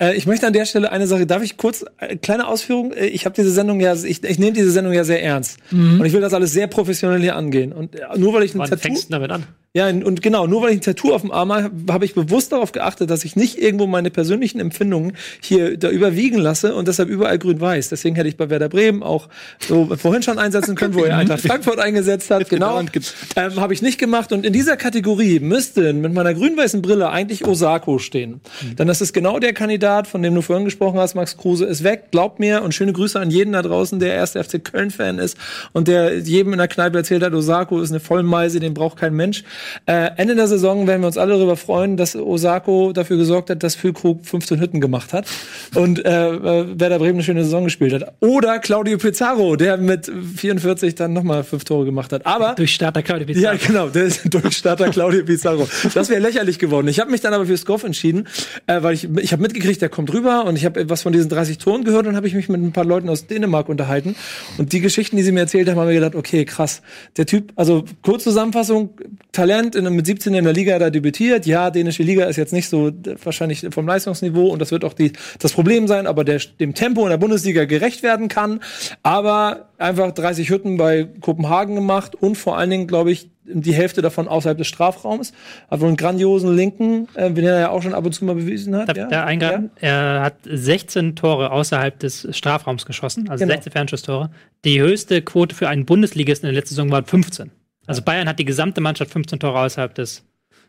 Äh, ich möchte an der Stelle eine Sache, darf ich kurz, äh, kleine Ausführung? Äh, Ich habe diese Sendung ja, ich, ich nehme diese Sendung ja sehr ernst. Und ich will das alles sehr professionell hier angehen. Und äh, nur weil ich ein Wann Tattoo. fängst du damit an? Ja, und genau, nur weil ich ein Tattoo auf dem Arm habe, habe ich bewusst darauf geachtet, dass ich nicht irgendwo meine persönlichen Empfindungen hier da überwiegen lasse und deshalb überall grün-weiß. Deswegen hätte ich bei Werder Bremen auch so vorhin schon einsetzen können, wo er Eintracht Frankfurt eingesetzt hat. Genau. Ähm, habe ich nicht gemacht. Und in dieser Kategorie müsste mit meiner grün-weißen Brille eigentlich Osako stehen. Das ist genau der Kandidat, von dem du vorhin gesprochen hast, Max Kruse ist weg. Glaubt mir und schöne Grüße an jeden da draußen, der erste FC Köln-Fan ist und der jedem in der Kneipe erzählt hat, Osako ist eine Vollmeise, den braucht kein Mensch. Äh, Ende der Saison werden wir uns alle darüber freuen, dass Osako dafür gesorgt hat, dass Füllkrug 15 Hütten gemacht hat und äh, äh, Werder Bremen eine schöne Saison gespielt hat. Oder Claudio Pizarro, der mit 44 dann nochmal fünf Tore gemacht hat. Aber Durch Starter Claudio ja, Pizarro. genau, der ist Durchstarter Claudio Pizarro. Das wäre lächerlich geworden. Ich habe mich dann aber für Skoff entschieden, äh, weil ich ich habe mitgekriegt, der kommt rüber und ich habe was von diesen 30 Toren gehört und habe ich mich mit ein paar Leuten aus Dänemark unterhalten und die Geschichten, die sie mir erzählt haben, haben mir gedacht, okay, krass. Der Typ, also Kurzzusammenfassung, Talent in, mit 17 in der Liga da debütiert. Ja, dänische Liga ist jetzt nicht so wahrscheinlich vom Leistungsniveau und das wird auch die, das Problem sein, aber der dem Tempo in der Bundesliga gerecht werden kann. Aber einfach 30 Hütten bei Kopenhagen gemacht und vor allen Dingen, glaube ich, die Hälfte davon außerhalb des Strafraums. Hat wohl einen grandiosen Linken, äh, den er ja auch schon ab und zu mal bewiesen hat. Darf ja? da eingreifen? Er hat 16 Tore außerhalb des Strafraums geschossen, also Genau. 16 Fernschusstore. Die höchste Quote für einen Bundesligisten in der letzten Saison war 15. Also Bayern hat die gesamte Mannschaft 15 Tore außerhalb des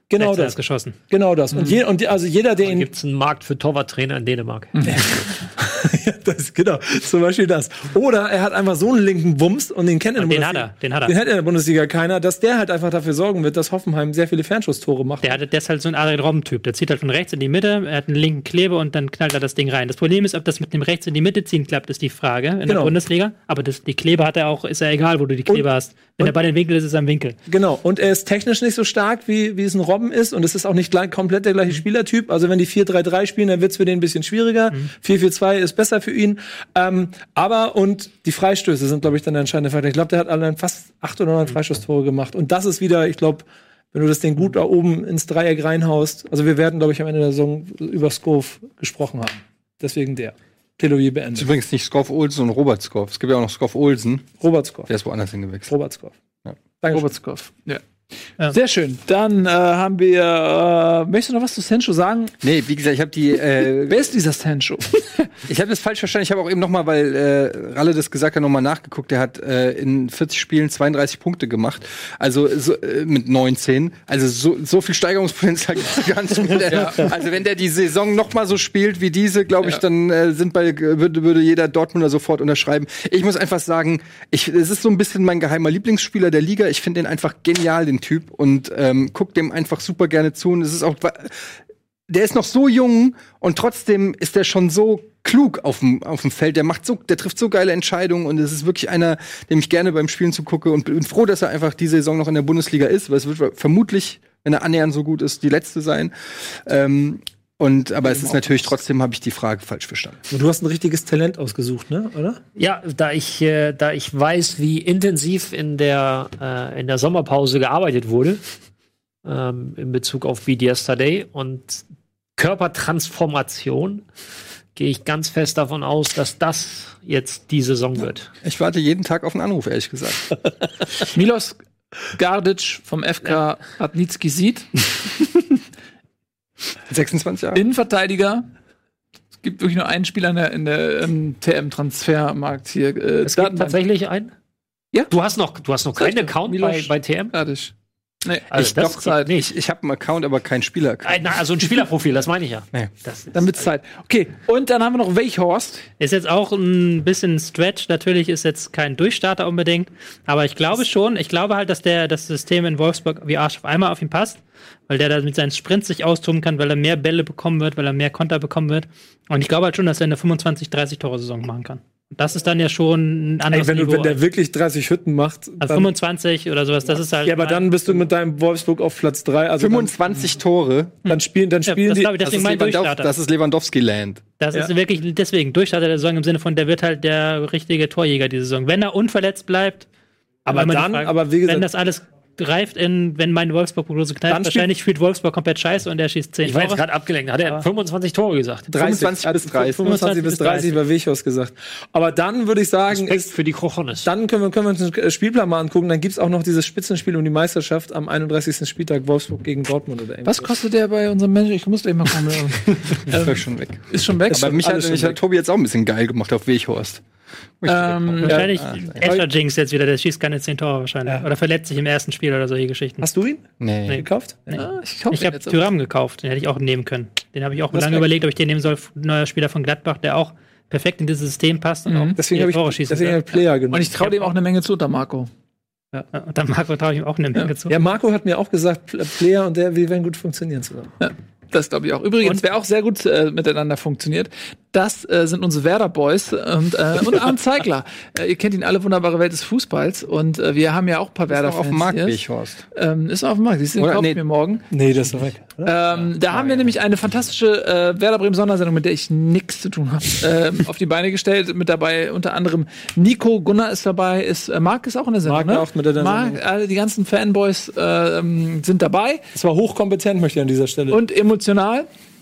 Genau 16ers das. geschossen. Genau das. Und, je, und die, also jeder, der ihn Gibt es einen Markt für Torwarttrainer in Dänemark? das, genau, zum Beispiel das. Oder er hat einfach so einen linken Wumms und den kennt er in der Den hat er, den hat er. Den hat er in der Bundesliga keiner, dass der halt einfach dafür sorgen wird, dass Hoffenheim sehr viele Fernschusstore macht. Der, hat, der ist halt so ein Adrian Robben-Typ. Der zieht halt von rechts in die Mitte, er hat einen linken Kleber und dann knallt er das Ding rein. Das Problem ist, ob das mit dem rechts in die Mitte ziehen klappt, ist die Frage in der Genau. Bundesliga. Aber das, die Kleber hat er auch, ist ja egal, wo du die Kleber hast. Wenn er bei den Winkel ist, ist er am Winkel. Genau. Und er ist technisch nicht so stark, wie, wie es ein Robben ist. Und es ist auch nicht gleich, komplett der gleiche Spielertyp. Also wenn die 4-3-3 spielen, dann wird's für den ein bisschen schwieriger. 4-4-2 ist besser für ihn. Ähm, aber, und die Freistöße sind, glaube ich, dann der entscheidende Faktor. Ich glaube, der hat allein fast acht oder neun Freistoßtore gemacht. Und das ist wieder, ich glaube, wenn du das Ding gut da oben ins Dreieck reinhaust. Also wir werden, glaube ich, am Ende der Saison über Skov gesprochen haben. Deswegen der. Plädoyer ist beendet. übrigens nicht Skoff Olsen und Robert Skoff. Es gibt ja auch noch Skoff Olsen. Robert Skov. Der ist woanders hingewechselt. Robert Skov. Ja. Danke. Robert Skoff. Ja. Ja. Sehr schön. Dann äh, haben wir. Äh, möchtest du noch was zu Sancho sagen? Nee, wie gesagt, ich habe die. Äh, Wer ist dieser Sancho? ich habe das falsch verstanden. Ich habe auch eben noch mal, weil äh, Ralle das gesagt hat, noch mal nachgeguckt. Der hat äh, in 40 Spielen 32 Punkte gemacht. Also so, äh, mit 19. Also so, so viel Steigerungspotenzial gibt's gar nicht mehr. Also wenn der die Saison noch mal so spielt wie diese, glaube ich, dann äh, sind bei würde, würde jeder Dortmunder sofort unterschreiben. Ich muss einfach sagen, ich, es ist so ein bisschen mein geheimer Lieblingsspieler der Liga. Ich finde den einfach genial, den Typ, und ähm, guck dem einfach super gerne zu. Und es ist auch der ist noch so jung und trotzdem ist er schon so klug auf dem, auf dem Feld. Der macht so, der trifft so geile Entscheidungen und es ist wirklich einer, dem ich gerne beim Spielen zugucke und bin froh, dass er einfach diese Saison noch in der Bundesliga ist, weil es wird vermutlich, wenn er annähernd so gut ist, die letzte sein. Ähm, und, aber es ist natürlich trotzdem, habe ich die Frage falsch verstanden. Und du hast ein richtiges Talent ausgesucht, ne? Oder? Ja, da ich, äh, da ich weiß, wie intensiv in der, äh, in der Sommerpause gearbeitet wurde, ähm, in Bezug auf Be Yesterday und Körpertransformation, gehe ich ganz fest davon aus, dass das jetzt die Saison wird. Ich warte jeden Tag auf einen Anruf, ehrlich gesagt. Milos Gardic vom FK Radnicki Sied. 26 Jahre. Innenverteidiger. Es gibt wirklich nur einen Spieler in der, in der ähm, TM-Transfermarkt hier. Äh, Es gibt tatsächlich einen? Ja. Du hast noch, du hast noch keinen Account bei, bei TM? Gardic. Nee, Also ich das doch Zeit. geht Ich, ich habe einen Account, aber keinen Spieler. Ein- na, Also ein Spielerprofil, das meine ich ja. Nee. Das Dann wird's Zeit. Okay, und dann haben wir noch Weichhorst. Ist jetzt auch ein bisschen Stretch. Natürlich ist jetzt kein Durchstarter unbedingt. Aber ich glaube schon, ich glaube halt, dass der, das System in Wolfsburg wie Arsch auf einmal auf ihn passt. Weil der da mit seinen Sprints sich austoben kann, weil er mehr Bälle bekommen wird, weil er mehr Konter bekommen wird. Und ich glaube halt schon, dass er eine 25, 30 Tore Saison machen kann. Das ist dann ja schon ein Ey, anderes wenn, du, Niveau. wenn der wirklich 30 Hütten macht, also dann, 25 oder sowas, das ist halt. ja, aber dann bist du mit deinem Wolfsburg auf Platz 3. Also 25 Tore. dann, dann spielen, dann Ja, spielen das die. ich, Das deswegen ist, mein Lewandowski, Durchstarter. das ist Lewandowski-Land. Das Ja. ist wirklich deswegen Durchstarter der Saison im Sinne von, der wird halt der richtige Torjäger diese Saison. Wenn er unverletzt bleibt, Aber dann, aber wie gesagt- wenn das alles greift in, wenn meine Wolfsburg-Prognose knallt, Dann wahrscheinlich spielt Wolfsburg komplett scheiße und der schießt 10 Ich war jetzt Tore. gerade abgelenkt. Hat er 25 Tore gesagt? 25 bis 30. 25 bis 30 bei Wechos gesagt. Aber dann würde ich sagen, Respekt ist, für die Krochones. dann können wir, können wir uns den Spielplan mal angucken. Dann gibt's auch noch dieses Spitzenspiel um die Meisterschaft am 31. Spieltag Wolfsburg gegen Dortmund oder Was kostet der bei unserem Manager? Ich muss gleich mal kommen. War schon weg. ist schon weg. Aber mich hat, mich hat. Tobi jetzt auch ein bisschen geil gemacht auf Weghorst. Ähm, Wahrscheinlich Ah, Escher Jinx jetzt wieder, der schießt keine 10 Tore wahrscheinlich. Ja. Oder verletzt sich im ersten Spiel oder solche Geschichten. Hast du ihn Nee. gekauft? ah, ich Ich habe. Tyram gekauft, den hätte ich auch nehmen können. Den habe ich auch Was lange überlegt, ob ich den nehmen soll. Neuer Spieler von Gladbach, der auch perfekt in dieses System passt und auch Deswegen habe ich, Tore schießen deswegen Player genommen. Und ich traue dem auch eine Menge zu, der Marco. Ja, und dann Marco traue ich ihm auch eine Menge zu. ja, Marco hat mir auch gesagt, Pl- Player und der, wir werden gut funktionieren zusammen. Das glaube ich auch. Übrigens, Und? wer auch sehr gut äh, miteinander funktioniert, das äh, sind unsere Werder Boys und, äh, und Arndt Zeigler. äh, ihr kennt ihn alle wunderbare Welt des Fußballs und äh, wir haben ja auch ein paar werder Auch auf dem Markt Weghorst. Ähm, ist auf dem Markt. Die sind Oder? kaufen Nee. wir morgen. Nee, das ist weg. Ähm, da haben wir nämlich eine fantastische äh, Werder Bremen Sondersendung, mit der ich nichts zu tun habe, ähm, auf die Beine gestellt. Mit dabei unter anderem Nico, Gunnar ist dabei, ist äh, Marc ist auch in der Sendung. Marc ne? auch mit der Marc, Sendung. alle die ganzen Fanboys äh, sind dabei Das war hochkompetent, möchte ich an dieser Stelle. und emotional.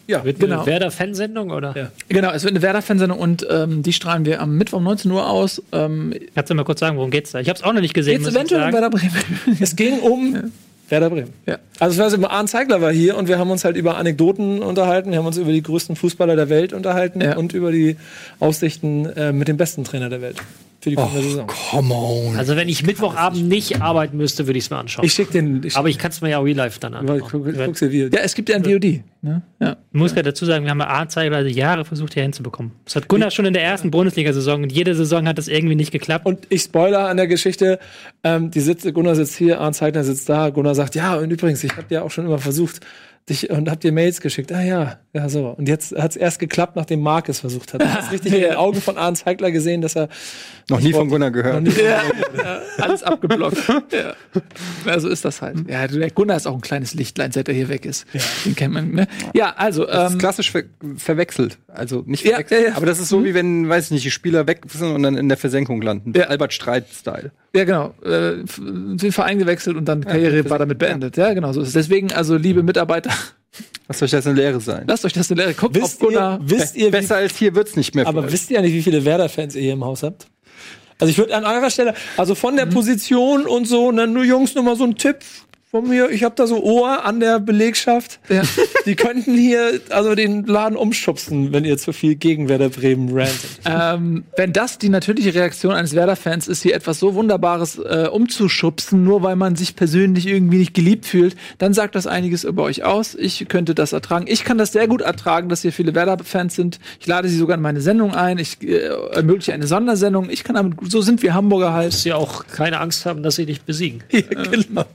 Ja, Wird genau. eine Werder-Fansendung oder? Ja. Genau, es wird eine Werder-Fansendung und ähm, die strahlen wir am Mittwoch um 19 Uhr aus. Ähm, Kannst du mal kurz sagen, worum geht's da? Ich habe es auch noch nicht gesehen. ich eventuell um. Werder Bremen. Es ging um Werder Bremen. Ja. Also es war so, Arndt Zeigler war hier und wir haben uns halt über Anekdoten unterhalten, wir haben uns über die größten Fußballer der Welt unterhalten Ja. und über die Aussichten äh, mit dem besten Trainer der Welt für die kommende Saison. Come on. Also wenn ich Mittwochabend nicht arbeiten müsste, würde ich es mir anschauen. Ich schick den. Ich Aber ich kann es mir ja real life dann anschauen. guck, ja, es gibt ja ein VOD. Ne? Ja. Ich muss gerade dazu sagen, wir haben A-Zeiger Jahre versucht, hier hinzubekommen. Das hat Gunnar schon in der ersten Bundesliga-Saison und jede Saison hat das irgendwie nicht geklappt. Und ich spoiler an der Geschichte, ähm, die sitzt, Gunnar sitzt hier, Arndt Zeigler sitzt da, Gunnar sagt, ja, und übrigens, ich habe ja auch schon immer versucht, dich, und habt dir Mails geschickt. Ah ja, ja so. Und jetzt hat es erst geklappt, nachdem Marc es versucht hat. Du hast richtig in den Augen von Arndt Zeigler gesehen, dass er Noch nie von Gunnar gehört. Ja, ja, alles abgeblockt. ja. ja, so ist das halt. Ja, der Gunnar ist auch ein kleines Lichtlein, seit er hier weg ist. Den kennt man. Ne? Ja, also. Das Ähm, ist klassisch ver verwechselt. Also nicht Ja, verwechselt. ja, ja. Aber das ist so, wie wenn, weiß ich nicht, die Spieler weg sind und dann in der Versenkung landen. Ja. Albert Streit-Style. ja, genau. Äh, den Verein gewechselt und dann Karriere war damit beendet. Ja, genau so ist es. Deswegen, also, liebe Mitarbeiter, Was soll das eine Lehre sein? lasst euch das eine Lehre. Guckt auf Wisst ihr, Gunnar. wisst ihr, wie, Besser als hier wird's nicht mehr. aber euch. wisst ihr nicht, wie viele Werder-Fans ihr hier im Haus habt? Also ich würde an eurer Stelle, also von der Position und so, ne, nur Jungs, nur mal so ein Tipp von mir. Ich habe da so Ohr an der Belegschaft. Ja. Die könnten hier also den Laden umschubsen, wenn ihr zu viel gegen Werder Bremen rantet. Ähm, wenn das die natürliche Reaktion eines Werder-Fans ist, hier etwas so Wunderbares äh, umzuschubsen, nur weil man sich persönlich irgendwie nicht geliebt fühlt, dann sagt das einiges über euch aus. Ich könnte das ertragen. Ich kann das sehr gut ertragen, dass hier viele Werder-Fans sind. Ich lade sie sogar in meine Sendung ein. Ich äh, ermögliche eine Sondersendung. Ich kann damit, so sind wir Hamburger halt. Dass sie auch keine Angst haben, dass sie dich besiegen. Ja, genau.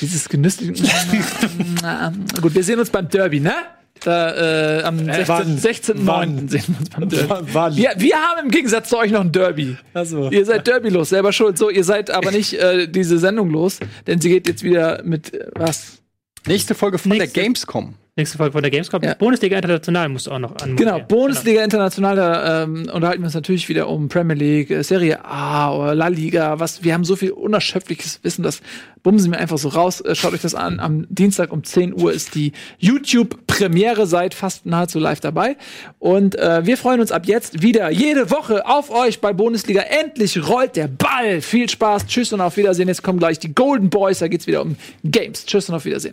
Dieses genüssliche. gut, wir sehen uns beim Derby, ne? Da, äh, am 16. wann? 16.9. Wann? sehen wir uns beim Derby. Wann? Wir, wir haben im Gegensatz zu euch noch ein Derby. Also. Ihr seid Derby los, selber schuld. So, ihr seid aber nicht äh, diese Sendung los, denn sie geht jetzt wieder mit äh, was? Nächste Folge von Nächste- der Gamescom. Nächste Folge von der Gamescom. Ja. Bundesliga International musst du auch noch an. Genau, Bundesliga International, da ähm, unterhalten wir uns natürlich wieder um Premier League, äh, Serie A oder La Liga. Was, wir haben so viel unerschöpfliches Wissen, das bumsen wir einfach so raus. Äh, schaut euch das an. Am Dienstag um 10 Uhr ist die YouTube-Premiere, seid fast nahezu live dabei. Und äh, wir freuen uns ab jetzt wieder jede Woche auf euch bei Bundesliga. Endlich rollt der Ball. Viel Spaß, tschüss und auf Wiedersehen. Jetzt kommen gleich die Golden Boys, da geht's wieder um Games. Tschüss und auf Wiedersehen.